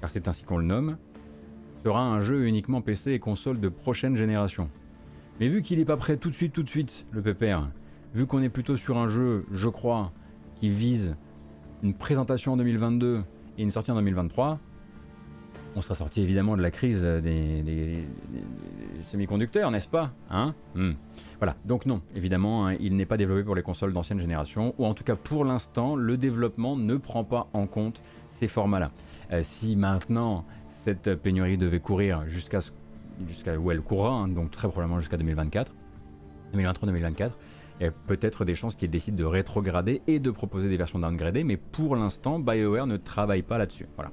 car c'est ainsi qu'on le nomme, sera un jeu uniquement PC et console de prochaine génération. Mais vu qu'il n'est pas prêt tout de suite, tout de suite, le PPR, vu qu'on est plutôt sur un jeu, je crois, qui vise une présentation en 2022 et une sortie en 2023, on sera sorti évidemment de la crise des, semi-conducteurs, n'est-ce pas hein hmm. Voilà, donc non, évidemment, hein, il n'est pas développé pour les consoles d'ancienne génération, ou en tout cas pour l'instant, le développement ne prend pas en compte ces formats-là. Euh, si maintenant cette pénurie devait courir jusqu'à ce jusqu'à où elle courra, hein, donc très probablement jusqu'à 2024, 2023-2024. Il y a peut-être des chances qu'ils décident de rétrograder et de proposer des versions downgradées, mais pour l'instant, BioWare ne travaille pas là-dessus. Voilà.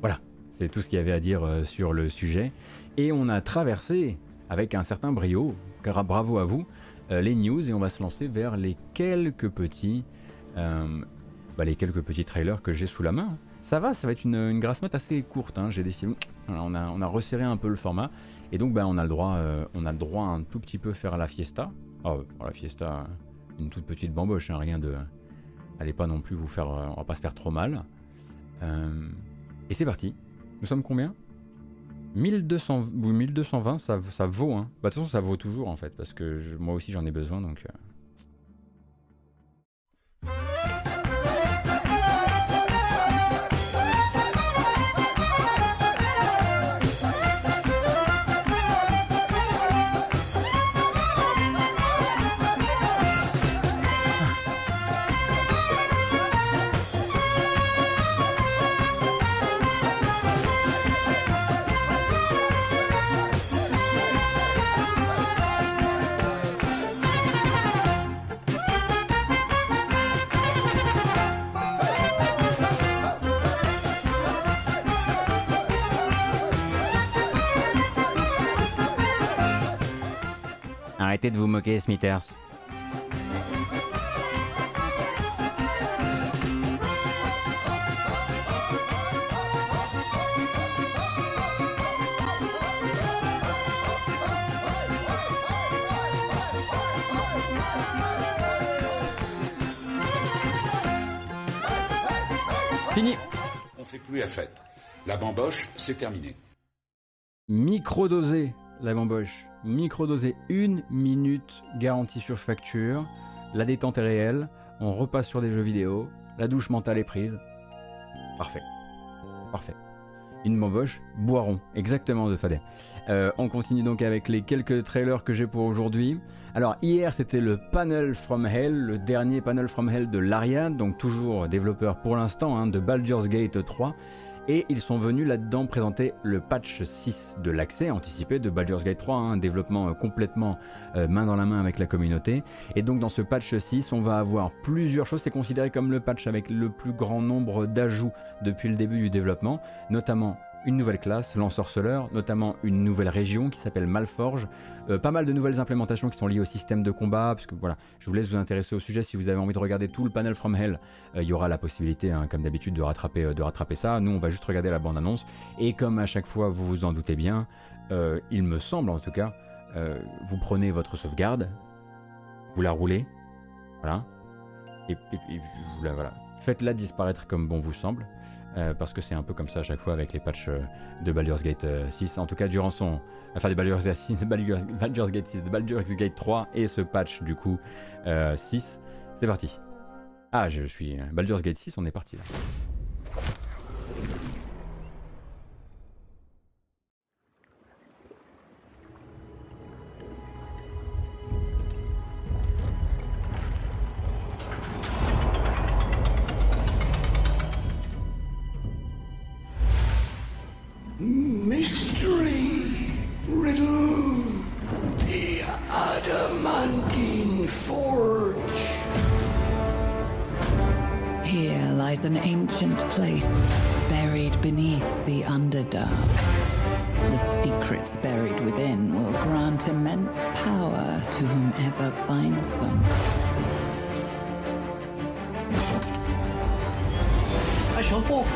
Voilà, c'est tout ce qu'il y avait à dire euh, sur le sujet. Et on a traversé avec un certain brio, car bravo à vous, euh, les news et on va se lancer vers les quelques petits, euh, bah, les quelques petits trailers que j'ai sous la main. Ça va, ça va être une, une grasse mat assez courte. Hein. J'ai décidé, on a, resserré un peu le format et donc bah, on a le droit, euh, on a le droit un tout petit peu faire la fiesta. Oh, la fiesta, une toute petite bamboche, hein, rien de, allez pas non plus vous faire, on va pas se faire trop mal. et c'est parti. Nous sommes combien? 1200, 1220, ça, ça vaut. Hein. Bah, de toute façon, ça vaut toujours en fait, parce que moi aussi j'en ai besoin donc. Euh. Moquer, Smithers. Fini. On fait plus la fête. La bamboche, c'est terminé. Micro-dosé, la bamboche microdosé une minute garantie sur facture. La détente est réelle. On repasse sur des jeux vidéo. La douche mentale est prise. Parfait. Parfait. Une bamboche, boiron, exactement de Fadet. Euh, on continue donc avec les quelques trailers que j'ai pour aujourd'hui. Alors hier c'était le Panel from Hell, le dernier Panel from Hell de l'Ariane, donc toujours développeur pour l'instant hein, de Baldur's Gate 3. Et ils sont venus là-dedans présenter le patch 6 de l'accès anticipé de Baldur's Gate 3, hein, un développement euh, complètement euh, main dans la main avec la communauté. Et donc dans ce patch 6, on va avoir plusieurs choses. C'est considéré comme le patch avec le plus grand nombre d'ajouts depuis le début du développement, notamment une nouvelle classe, l'ensorceleur, notamment une nouvelle région qui s'appelle Malforge, euh, pas mal de nouvelles implémentations qui sont liées au système de combat, puisque voilà, je vous laisse vous intéresser au sujet. Si vous avez envie de regarder tout le panel From Hell, euh, il y aura la possibilité, hein, comme d'habitude, de rattraper, euh, de ça. Nous, on va juste regarder la bande-annonce, et comme à chaque fois, vous vous en doutez bien, il me semble en tout cas, vous prenez votre sauvegarde, vous la roulez, voilà, et, vous la, voilà, faites-la disparaître comme bon vous semble. Euh, parce que c'est un peu comme ça à chaque fois avec les patchs euh, de Baldur's Gate 6. Euh, en tout cas, durant son. Enfin, de Baldur's, Gate 6, de Baldur's Gate 6, de Baldur's Gate 3 et ce patch du coup 6. C'est parti. Ah, je suis. Baldur's Gate 6, on est parti là.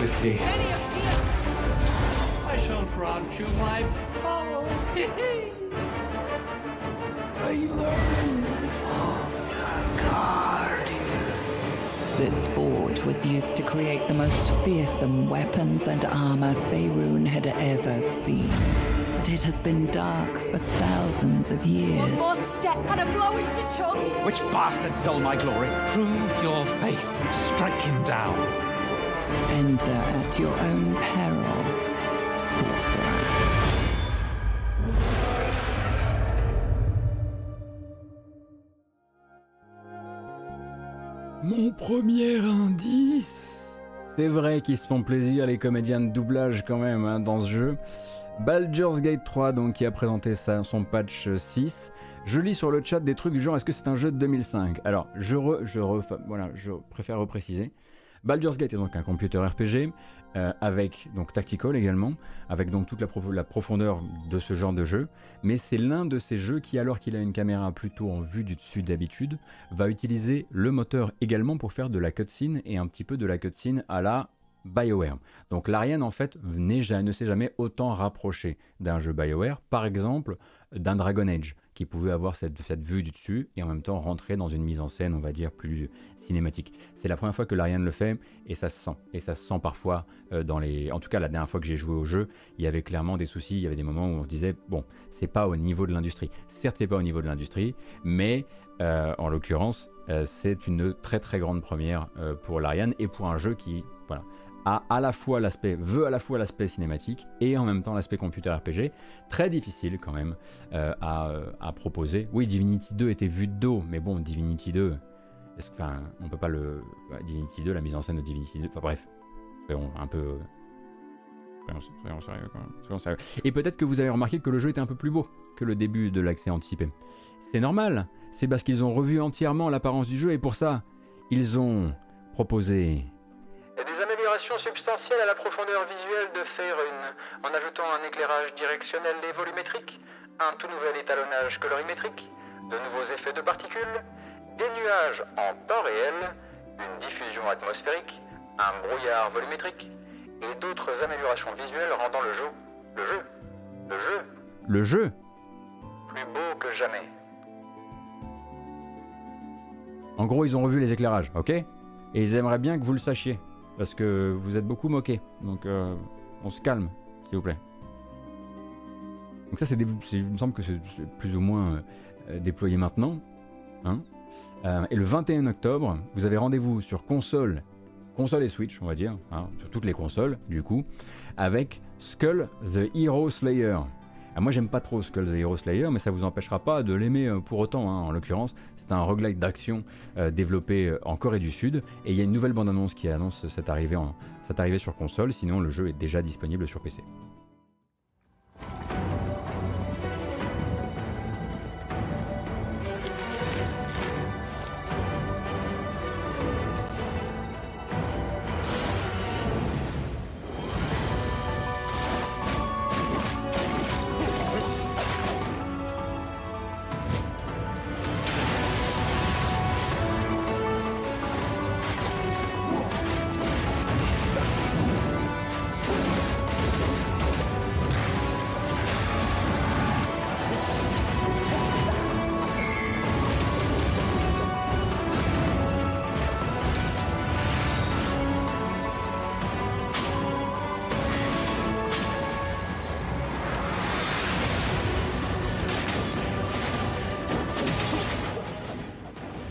I shall grant you my power. I learn of the This forge was used to create the most fearsome weapons and armor Faerun had ever seen. But it has been dark for thousands of years. One more step and a blow is to chunks. Which bastard stole my glory? Prove your faith. Strike him down. Enter at your own peril, sorcerer. Mon premier indice. C'est vrai qu'ils se font plaisir les comédiens de doublage quand même hein, dans ce jeu. Baldur's Gate 3 donc qui a présenté son patch 6. Je lis sur le chat des trucs du genre est-ce que c'est un jeu de 2005 Alors je, je, voilà, je préfère repréciser. Baldur's Gate est donc un computer RPG euh, avec donc tactical également, avec donc toute la, profondeur de ce genre de jeu. Mais c'est l'un de ces jeux qui, alors qu'il a une caméra plutôt en vue du dessus d'habitude, va utiliser le moteur également pour faire de la cutscene et un petit peu de la cutscene à la BioWare. Donc l'Ariane en fait ne s'est jamais autant rapproché d'un jeu BioWare, par exemple d'un Dragon Age qui pouvait avoir cette, vue du dessus et en même temps rentrer dans une mise en scène, on va dire, plus cinématique. C'est la première fois que l'Ariane le fait et ça se sent. Et ça se sent parfois euh, dans les. En tout cas, la dernière fois que j'ai joué au jeu, il y avait clairement des soucis. Il y avait des moments où on se disait, bon, c'est pas au niveau de l'industrie. Certes, c'est pas au niveau de l'industrie, mais euh, en l'occurrence, euh, c'est une très très grande première pour l'Ariane et pour un jeu qui, voilà, a à la fois l'aspect, veut à la fois l'aspect cinématique et en même temps l'aspect computer RPG. Très difficile quand même euh, euh, à, proposer. Oui, Divinity 2 était vu de dos, mais bon, Divinity 2, enfin, on peut pas le. Divinity 2, la mise en scène de Divinity 2, enfin bref, soyons un peu. Soyons, sérieux, Et peut-être que vous avez remarqué que le jeu était un peu plus beau que le début de l'accès anticipé. C'est normal, c'est parce qu'ils ont revu entièrement l'apparence du jeu et pour ça, ils ont proposé substantielle à la profondeur visuelle de Faerun, en ajoutant un éclairage directionnel et volumétrique, un tout nouvel étalonnage colorimétrique, de nouveaux effets de particules, des nuages en temps réel, une diffusion atmosphérique, un brouillard volumétrique, et d'autres améliorations visuelles rendant le jeu, le jeu, le jeu, le jeu, plus beau que jamais. En gros, ils ont revu les éclairages, ok? Et ils aimeraient bien que vous le sachiez parce que vous êtes beaucoup moqué. Donc euh, on se calme, s'il vous plaît. Donc ça, c'est, il me semble que c'est plus ou moins euh, déployé maintenant. Hein. Euh, et le 21 octobre, vous avez rendez-vous sur console, console et Switch, on va dire, hein, sur toutes les consoles, du coup, avec Skull the Hero Slayer. Ah, moi, j'aime pas trop Skull the Hero Slayer, mais ça vous empêchera pas de l'aimer pour autant. Hein, en l'occurrence, un roguelike d'action euh, développé euh, en Corée du Sud. Et il y a une nouvelle bande-annonce qui annonce cette arrivée, cette arrivée sur console, sinon le jeu est déjà disponible sur PC.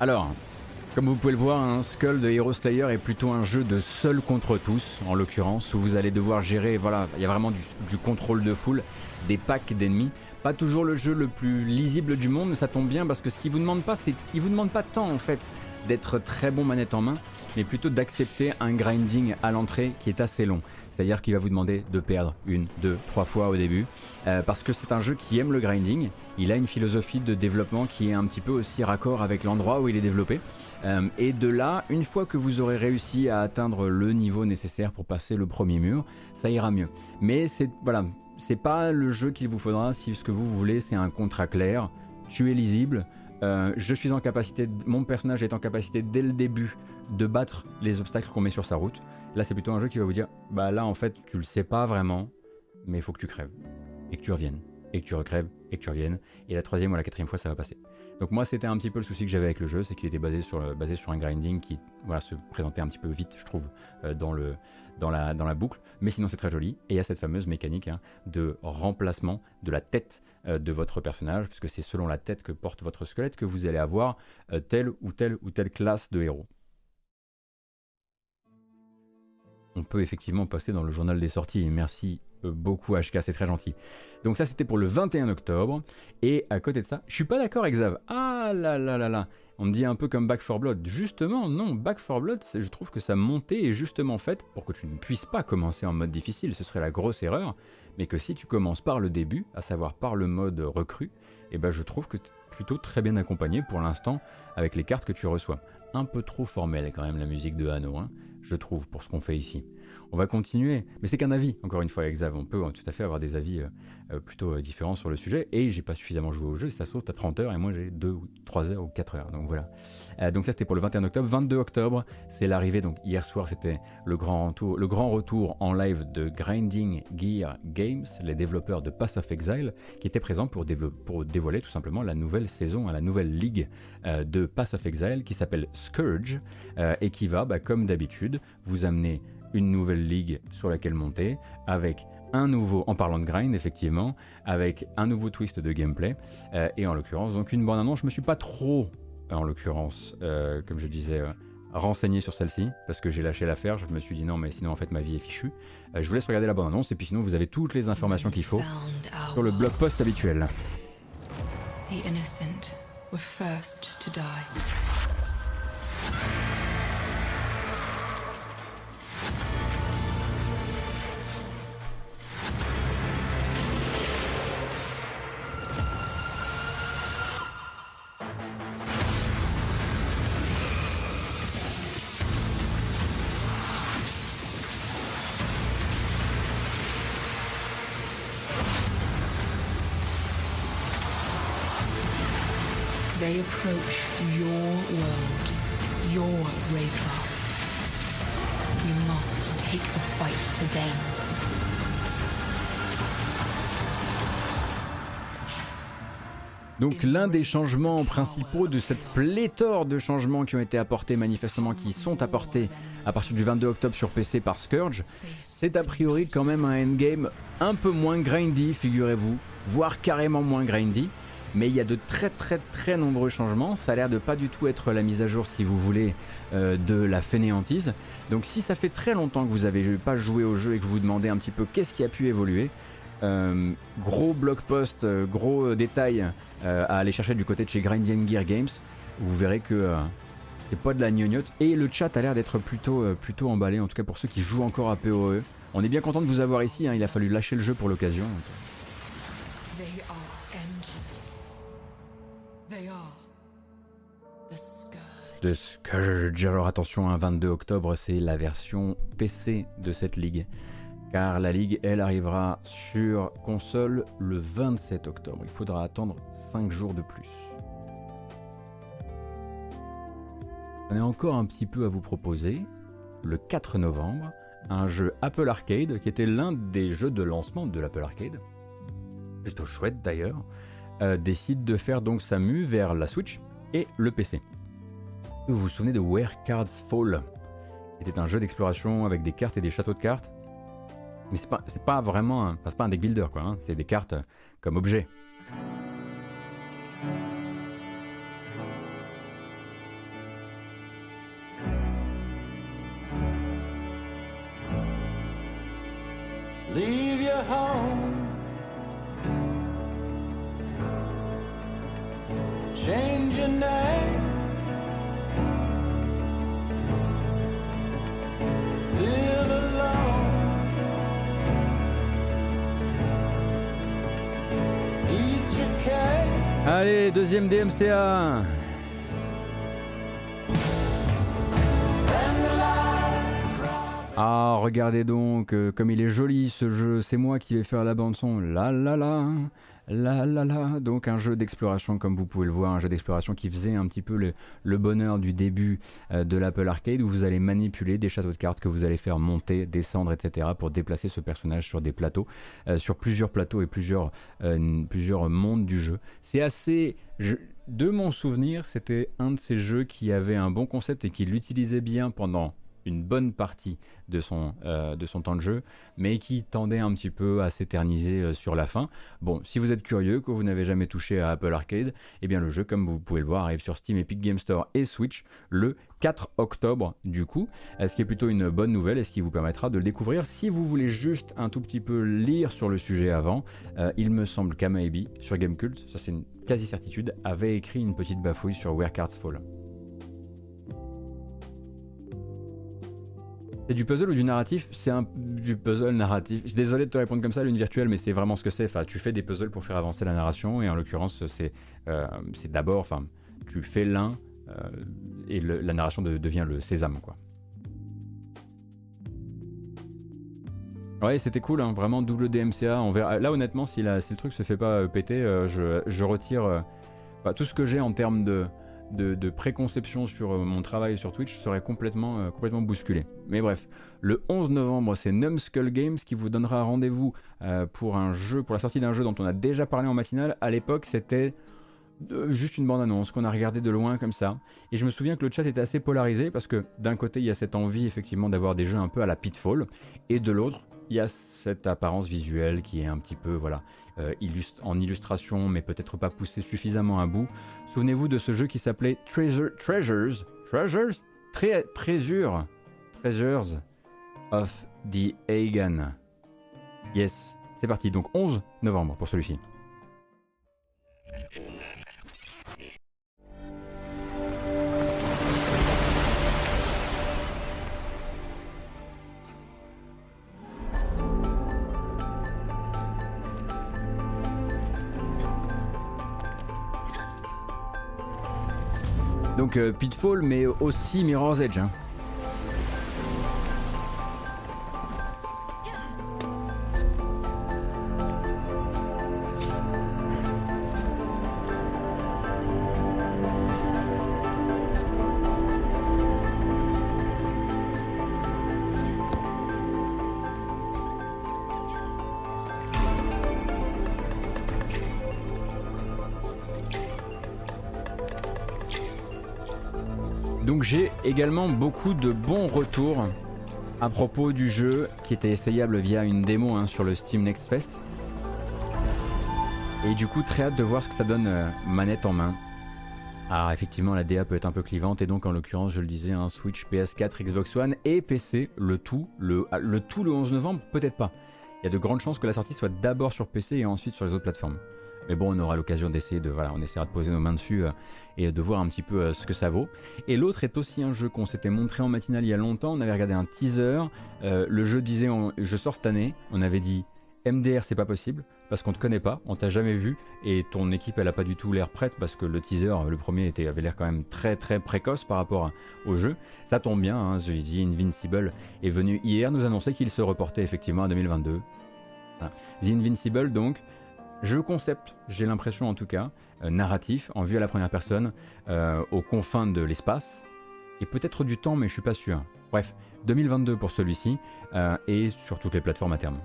Alors, comme vous pouvez le voir, un Skull de Hero Slayer est plutôt un jeu de seul contre tous, en l'occurrence, où vous allez devoir gérer, voilà, il y a vraiment du, contrôle de foule, des packs d'ennemis. Pas toujours le jeu le plus lisible du monde, mais ça tombe bien parce que ce qu'il vous demande pas, c'est, il vous demande pas tant en fait d'être très bon manette en main, mais plutôt d'accepter un grinding à l'entrée qui est assez long. C'est-à-dire qu'il va vous demander de perdre une, deux, trois fois au début. Euh, parce que c'est un jeu qui aime le grinding. Il a une philosophie de développement qui est un petit peu aussi raccord avec l'endroit où il est développé. Euh, et de là, une fois que vous aurez réussi à atteindre le niveau nécessaire pour passer le premier mur, ça ira mieux. Mais c'est voilà, c'est pas le jeu qu'il vous faudra si ce que vous voulez c'est un contrat clair, tu es lisible. Euh, je suis en capacité, mon personnage est en capacité dès le début de battre les obstacles qu'on met sur sa route. Là, c'est plutôt un jeu qui va vous dire bah là, en fait, tu le sais pas vraiment, mais il faut que tu crèves et que tu reviennes et que tu recrèves et que tu reviennes. Et la troisième ou la quatrième fois, ça va passer. Donc moi, c'était un petit peu le souci que j'avais avec le jeu, c'est qu'il était basé sur, un grinding qui voilà, se présentait un petit peu vite, je trouve, euh, dans la boucle. Mais sinon, c'est très joli. Et il y a cette fameuse mécanique hein, de remplacement de la tête euh, de votre personnage, puisque c'est selon la tête que porte votre squelette que vous allez avoir euh, telle ou telle ou telle classe de héros. On peut effectivement passer dans le journal des sorties. Merci euh, beaucoup HK, c'est très gentil. Donc ça c'était pour le 21 octobre. Et à côté de ça, je suis pas d'accord avec Zav. Ah là là là là. On me dit un peu comme Back 4 Blood. Justement, non, Back 4 Blood, je trouve que sa montée est justement faite pour que tu ne puisses pas commencer en mode difficile, ce serait la grosse erreur, mais que si tu commences par le début, à savoir par le mode recrue, eh ben je trouve que tu plutôt très bien accompagné pour l'instant avec les cartes que tu reçois. Un peu trop formelle quand même la musique de Hano, hein, je trouve, pour ce qu'on fait ici. On va continuer, mais c'est qu'un avis, encore une fois, avec. On peut tout à fait avoir des avis euh, euh, plutôt euh, différents sur le sujet. Et j'ai pas suffisamment joué au jeu, ça se trouve, t'as 30 heures et moi j'ai 2 ou 3 heures ou 4 heures. Donc voilà. donc ça c'était pour le 21 octobre. 22 octobre, c'est l'arrivée. Donc hier soir, c'était le grand, retour, le grand retour en live de Grinding Gear Games, les développeurs de Pass of Exile, qui étaient présents pour, dévoiler tout simplement la nouvelle saison, la nouvelle ligue de Pass of Exile qui s'appelle Scourge et qui va, bah, comme d'habitude, vous amener une nouvelle ligue sur laquelle monter, avec un nouveau, en parlant de grind effectivement, avec un nouveau twist de gameplay, euh, et en l'occurrence donc une bande annonce. Je me suis pas trop, en l'occurrence, euh, comme je disais, euh, renseigné sur celle-ci, parce que j'ai lâché l'affaire, je me suis dit non mais sinon en fait ma vie est fichue. je vous laisse regarder la bande annonce, et puis sinon vous avez toutes les informations qu'il faut sur le blog post habituel. The innocent were first to die. Donc l'un des changements principaux de cette pléthore de changements qui ont été apportés manifestement, qui sont apportés à partir du 22 octobre sur PC par Scourge, c'est a priori quand même un endgame un peu moins grindy, figurez-vous, voire carrément moins grindy mais il y a de très très très nombreux changements. Ça a l'air de pas du tout être la mise à jour, si vous voulez, euh, de la fainéantise. Donc si ça fait très longtemps que vous n'avez pas joué au jeu et que vous vous demandez un petit peu qu'est-ce qui a pu évoluer, euh, gros blog post, euh, gros détails à aller chercher du côté de chez Grinding Gear Games, vous verrez que c'est pas de la gnognotte. Et le chat a l'air d'être plutôt, plutôt emballé, en tout cas pour ceux qui jouent encore à PoE. On est bien content de vous avoir ici, hein. il a fallu lâcher le jeu pour l'occasion. de Scourge. Alors attention, un 22 octobre, c'est la version PC de cette ligue. Car la ligue, elle arrivera sur console le 27 octobre. Il faudra attendre 5 jours de plus. On a encore un petit peu à vous proposer. Le 4 novembre, un jeu Apple Arcade, qui était l'un des jeux de lancement de l'Apple Arcade, plutôt chouette d'ailleurs, euh, décide de faire donc sa mue vers la Switch et le PC. Vous vous souvenez de Where Cards Fall? C'était un jeu d'exploration avec des cartes et des châteaux de cartes. Mais c'est pas, pas vraiment un, pas un deck builder quoi, hein. c'est des cartes comme objet. Allez, deuxième DMCA. Ah, regardez donc, euh, comme il est joli ce jeu, c'est moi qui vais faire la bande son. La la la. Là, là, là, donc un jeu d'exploration comme vous pouvez le voir, un jeu d'exploration qui faisait un petit peu le, bonheur du début euh, de l'Apple Arcade où vous allez manipuler des châteaux de cartes que vous allez faire monter, descendre, etc. pour déplacer ce personnage sur des plateaux, euh, sur plusieurs plateaux et plusieurs, euh, plusieurs mondes du jeu. C'est assez... de mon souvenir, c'était un de ces jeux qui avait un bon concept et qui l'utilisait bien pendant une bonne partie de son, euh, de son temps de jeu, mais qui tendait un petit peu à s'éterniser euh, sur la fin. Bon, si vous êtes curieux, que vous n'avez jamais touché à Apple Arcade, eh bien le jeu, comme vous pouvez le voir, arrive sur Steam, Epic Game Store et Switch le 4 octobre du coup, ce qui est plutôt une bonne nouvelle et ce qui vous permettra de le découvrir. Si vous voulez juste un tout petit peu lire sur le sujet avant, euh, il me semble qu'Amaebi sur Gamecult, ça c'est une quasi certitude, avait écrit une petite bafouille sur Where Cards Fall. C'est du puzzle ou du narratif C'est un du puzzle narratif. Désolé de te répondre comme ça, l'une virtuelle, mais c'est vraiment ce que c'est. Enfin, tu fais des puzzles pour faire avancer la narration, et en l'occurrence, c'est euh, d'abord, enfin, tu fais l'un, euh, et la narration devient le sésame, quoi. Ouais, c'était cool, hein, vraiment double DMCA. Là, honnêtement, si, si le truc se fait pas euh, péter, je, je, retire tout ce que j'ai en termes de, de, préconception sur euh, mon travail sur Twitch serait complètement, euh, complètement bousculé. Mais bref, le 11 novembre, c'est Numskull Games qui vous donnera rendez-vous euh, pour pour la sortie d'un jeu dont on a déjà parlé en matinale. À l'époque, c'était juste une bande-annonce qu'on a regardé de loin comme ça. Et je me souviens que le chat était assez polarisé parce que d'un côté, il y a cette envie effectivement d'avoir des jeux un peu à la Pitfall, et de l'autre, il y a cette apparence visuelle qui est un petit peu voilà en illustration, mais peut-être pas poussée suffisamment à bout. Souvenez-vous de ce jeu qui s'appelait Treasure, Treasures, Treasures, Treasure, Treasures of the Hagan. Yes, c'est parti. Donc 11 novembre pour celui-ci. Donc euh, Pitfall, mais aussi Mirror's Edge. Hein. Également beaucoup de bons retours à propos du jeu qui était essayable via une démo hein, sur le Steam Next Fest. Et du coup, très hâte de voir ce que ça donne euh, manette en main. Alors effectivement, la DA peut être un peu clivante et donc en l'occurrence, je le disais, un Switch, PS4, Xbox One et PC, le tout, le, le tout le 11 novembre, peut-être pas. Il y a de grandes chances que la sortie soit d'abord sur PC et ensuite sur les autres plateformes. Mais bon, on aura l'occasion d'essayer de, voilà, on essaiera de poser nos mains dessus euh, et de voir un petit peu euh, ce que ça vaut. Et l'autre est aussi un jeu qu'on s'était montré en matinale il y a longtemps. On avait regardé un teaser. Euh, le jeu disait je sors cette année. On avait dit MDR c'est pas possible parce qu'on te connaît pas, on t'a jamais vu et ton équipe elle a pas du tout l'air prête parce que le teaser, le premier était, avait l'air quand même très très précoce par rapport au jeu. Ça tombe bien, hein, The, Invincible est venu hier nous annoncer qu'il se reportait effectivement à 2022. The Invincible donc, jeu concept, j'ai l'impression en tout cas, euh, narratif, en vue à la première personne, euh, aux confins de l'espace, et peut-être du temps, mais je suis pas sûr. Bref, 2022 pour celui-ci, euh, et sur toutes les plateformes à terme.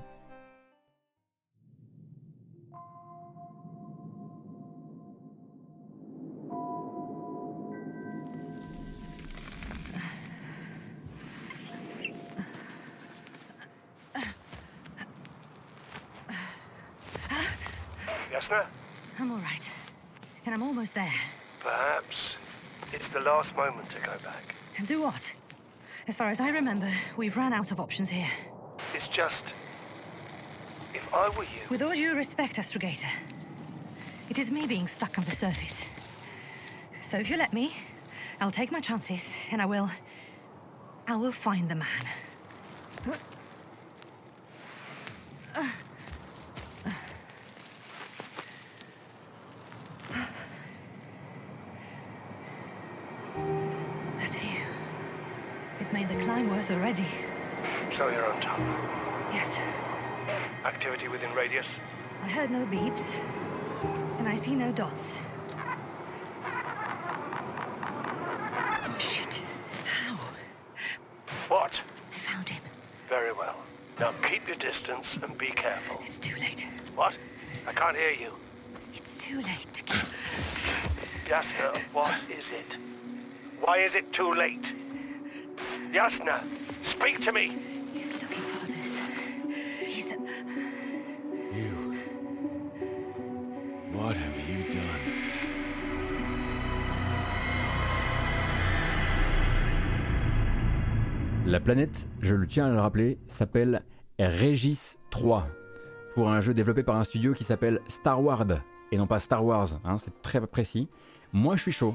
I'm all right. And I'm almost there. Perhaps it's the last moment to go back. And do what? As far as I remember, we've run out of options here. It's just... If I were you... With all due respect, Astrogator, it is me being stuck on the surface. So if you let me, I'll take my chances, and I will... I will find the man. Already. So you're on top? Yes. Activity within radius? I heard no beeps, and I see no dots. Shit. How? What? I found him. Very well. Now keep your distance and be careful. It's too late. What? I can't hear you. It's too late to keep... Jasper, what is it? Why is it too late? Yasna, speak to me. He's looking for others. He's. You. What have you done? La planète, je le tiens à le rappeler, s'appelle Regis 3 pour un jeu développé par un studio qui s'appelle Star Wars et non pas Star Wars, hein, c'est très précis. Moi je suis chaud.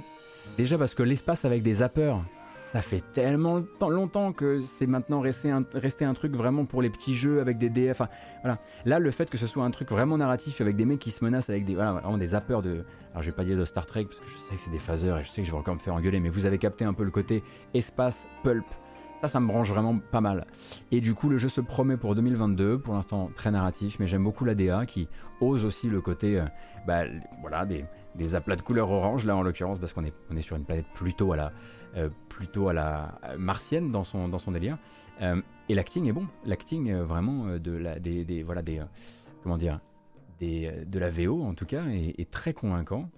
Déjà parce que l'espace avec des zappers, ça fait tellement longtemps que c'est maintenant resté un, truc vraiment pour les petits jeux avec des DF. voilà. Là, le fait que ce soit un truc vraiment narratif avec des mecs qui se menacent avec des, voilà, vraiment des de. Alors, je vais pas dire de Star Trek parce que je sais que c'est des phaseurs et je sais que je vais encore me faire engueuler, mais vous avez capté un peu le côté espace, pulp, ça, ça me branche vraiment pas mal. Et du coup, le jeu se promet pour 2022, pour l'instant très narratif, mais j'aime beaucoup la DA qui ose aussi le côté, euh, bah, voilà, des, aplats de couleur orange, là en l'occurrence, parce qu'on est, on est sur une planète plutôt à la, plutôt à la euh, martienne dans son, dans son délire. et l'acting est bon. L'acting vraiment de la, des, des voilà, des, comment dire, des, de la VO en tout cas est très convaincant.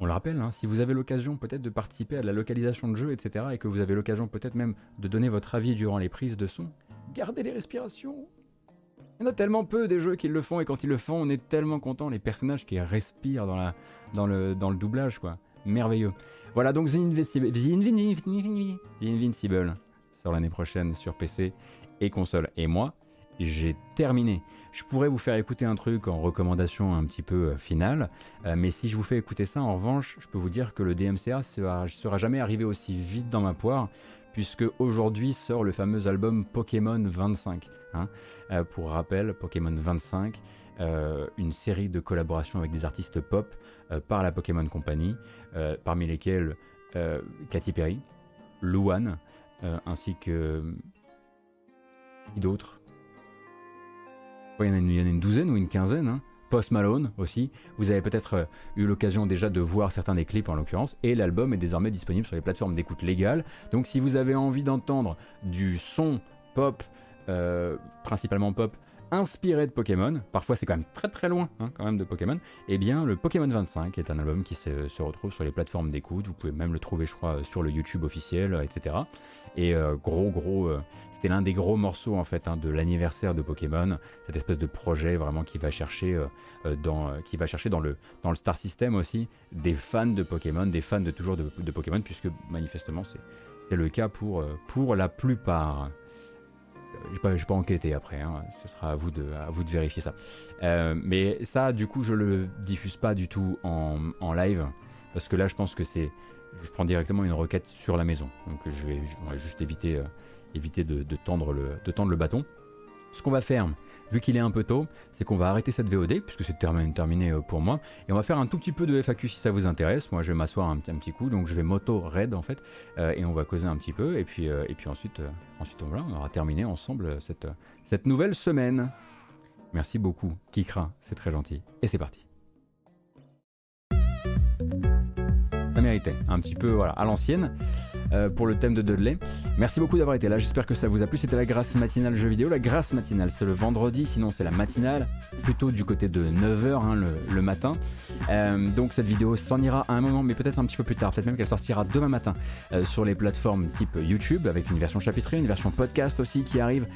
On le rappelle, hein, si vous avez l'occasion peut-être de participer à la localisation de jeu, etc., et que vous avez l'occasion peut-être même de donner votre avis durant les prises de son, gardez les respirations. Il y en a tellement peu des jeux qui le font, et quand ils le font, on est tellement content, les personnages qui respirent dans, la, dans, le, dans le doublage, quoi. Merveilleux. Voilà donc The Invincible, sort l'année prochaine sur PC et console. Et moi, j'ai terminé. Je pourrais vous faire écouter un truc en recommandation un petit peu euh, finale, euh, mais si je vous fais écouter ça, en revanche, je peux vous dire que le DMCA sera, sera jamais arrivé aussi vite dans ma poire, puisque aujourd'hui sort le fameux album Pokémon 25. Hein. Euh, pour rappel, Pokémon 25, une série de collaborations avec des artistes pop par la Pokémon Company, parmi lesquels Katy Perry, Luan, ainsi que d'autres il y, en a une, douzaine ou une quinzaine. Hein. Post Malone aussi. Vous avez peut-être euh, eu l'occasion déjà de voir certains des clips en l'occurrence. Et l'album est désormais disponible sur les plateformes d'écoute légales. Donc si vous avez envie d'entendre du son pop, euh, principalement pop, inspiré de Pokémon, parfois c'est quand même très très loin hein, quand même de Pokémon, eh bien le Pokémon 25 est un album qui se, retrouve sur les plateformes d'écoute. Vous pouvez même le trouver je crois sur le YouTube officiel, etc. Et euh, gros gros c'était l'un des gros morceaux en fait hein, de l'anniversaire de Pokémon, cette espèce de projet vraiment qui va chercher euh, euh, dans, euh, qui va chercher dans le dans le Star System aussi des fans de Pokémon, des fans de toujours de, Pokémon, puisque manifestement c'est c'est le cas pour pour la plupart. Je pas, pas enquêté après, hein, ce sera à vous de, vérifier ça. mais ça, du coup, je le diffuse pas du tout en, live, parce que là, je pense que c'est, je prends directement une requête sur la maison, donc je vais, juste éviter le, de tendre le bâton. Ce qu'on va faire, vu qu'il est un peu tôt, c'est qu'on va arrêter cette VOD, puisque c'est terminé, euh, pour moi, et on va faire un tout petit peu de FAQ si ça vous intéresse. Moi, je vais m'asseoir un, un, petit coup, donc je vais moto raid en fait, euh, et on va causer un petit peu, et puis, euh, ensuite, on aura terminé ensemble cette, nouvelle semaine. Merci beaucoup, Kikra, c'est très gentil, et c'est parti. Ça un petit peu à l'ancienne. Euh, pour le thème de Dudley. Merci beaucoup d'avoir été là, j'espère que ça vous a plu. C'était la grâce matinale jeu vidéo. La grâce matinale, c'est le vendredi, sinon c'est la matinale, plutôt du côté de 9h hein, le, matin. Euh, donc cette vidéo s'en ira à un moment, mais peut-être un petit peu plus tard. Peut-être même qu'elle sortira demain matin euh, sur les plateformes type YouTube, avec une version chapitrée, une version podcast aussi qui arrive,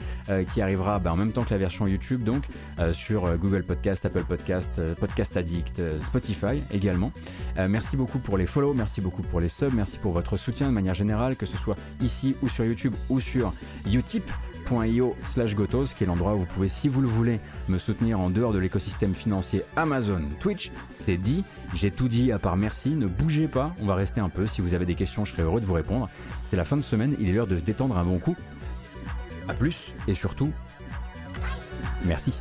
qui arrivera bah, en même temps que la version YouTube, donc sur Google Podcast, Apple Podcast, Podcast Addict, Spotify également. merci beaucoup pour les follow, merci beaucoup pour les subs, merci pour votre soutien de manière générale, que ce soit ici ou sur YouTube ou sur utip.io slash gotos, qui est l'endroit où vous pouvez, si vous le voulez, me soutenir en dehors de l'écosystème financier Amazon, Twitch. C'est dit, j'ai tout dit à part merci, ne bougez pas, on va rester un peu. Si vous avez des questions, je serai heureux de vous répondre. C'est la fin de semaine, il est l'heure de se détendre un bon coup. A plus, et surtout, merci.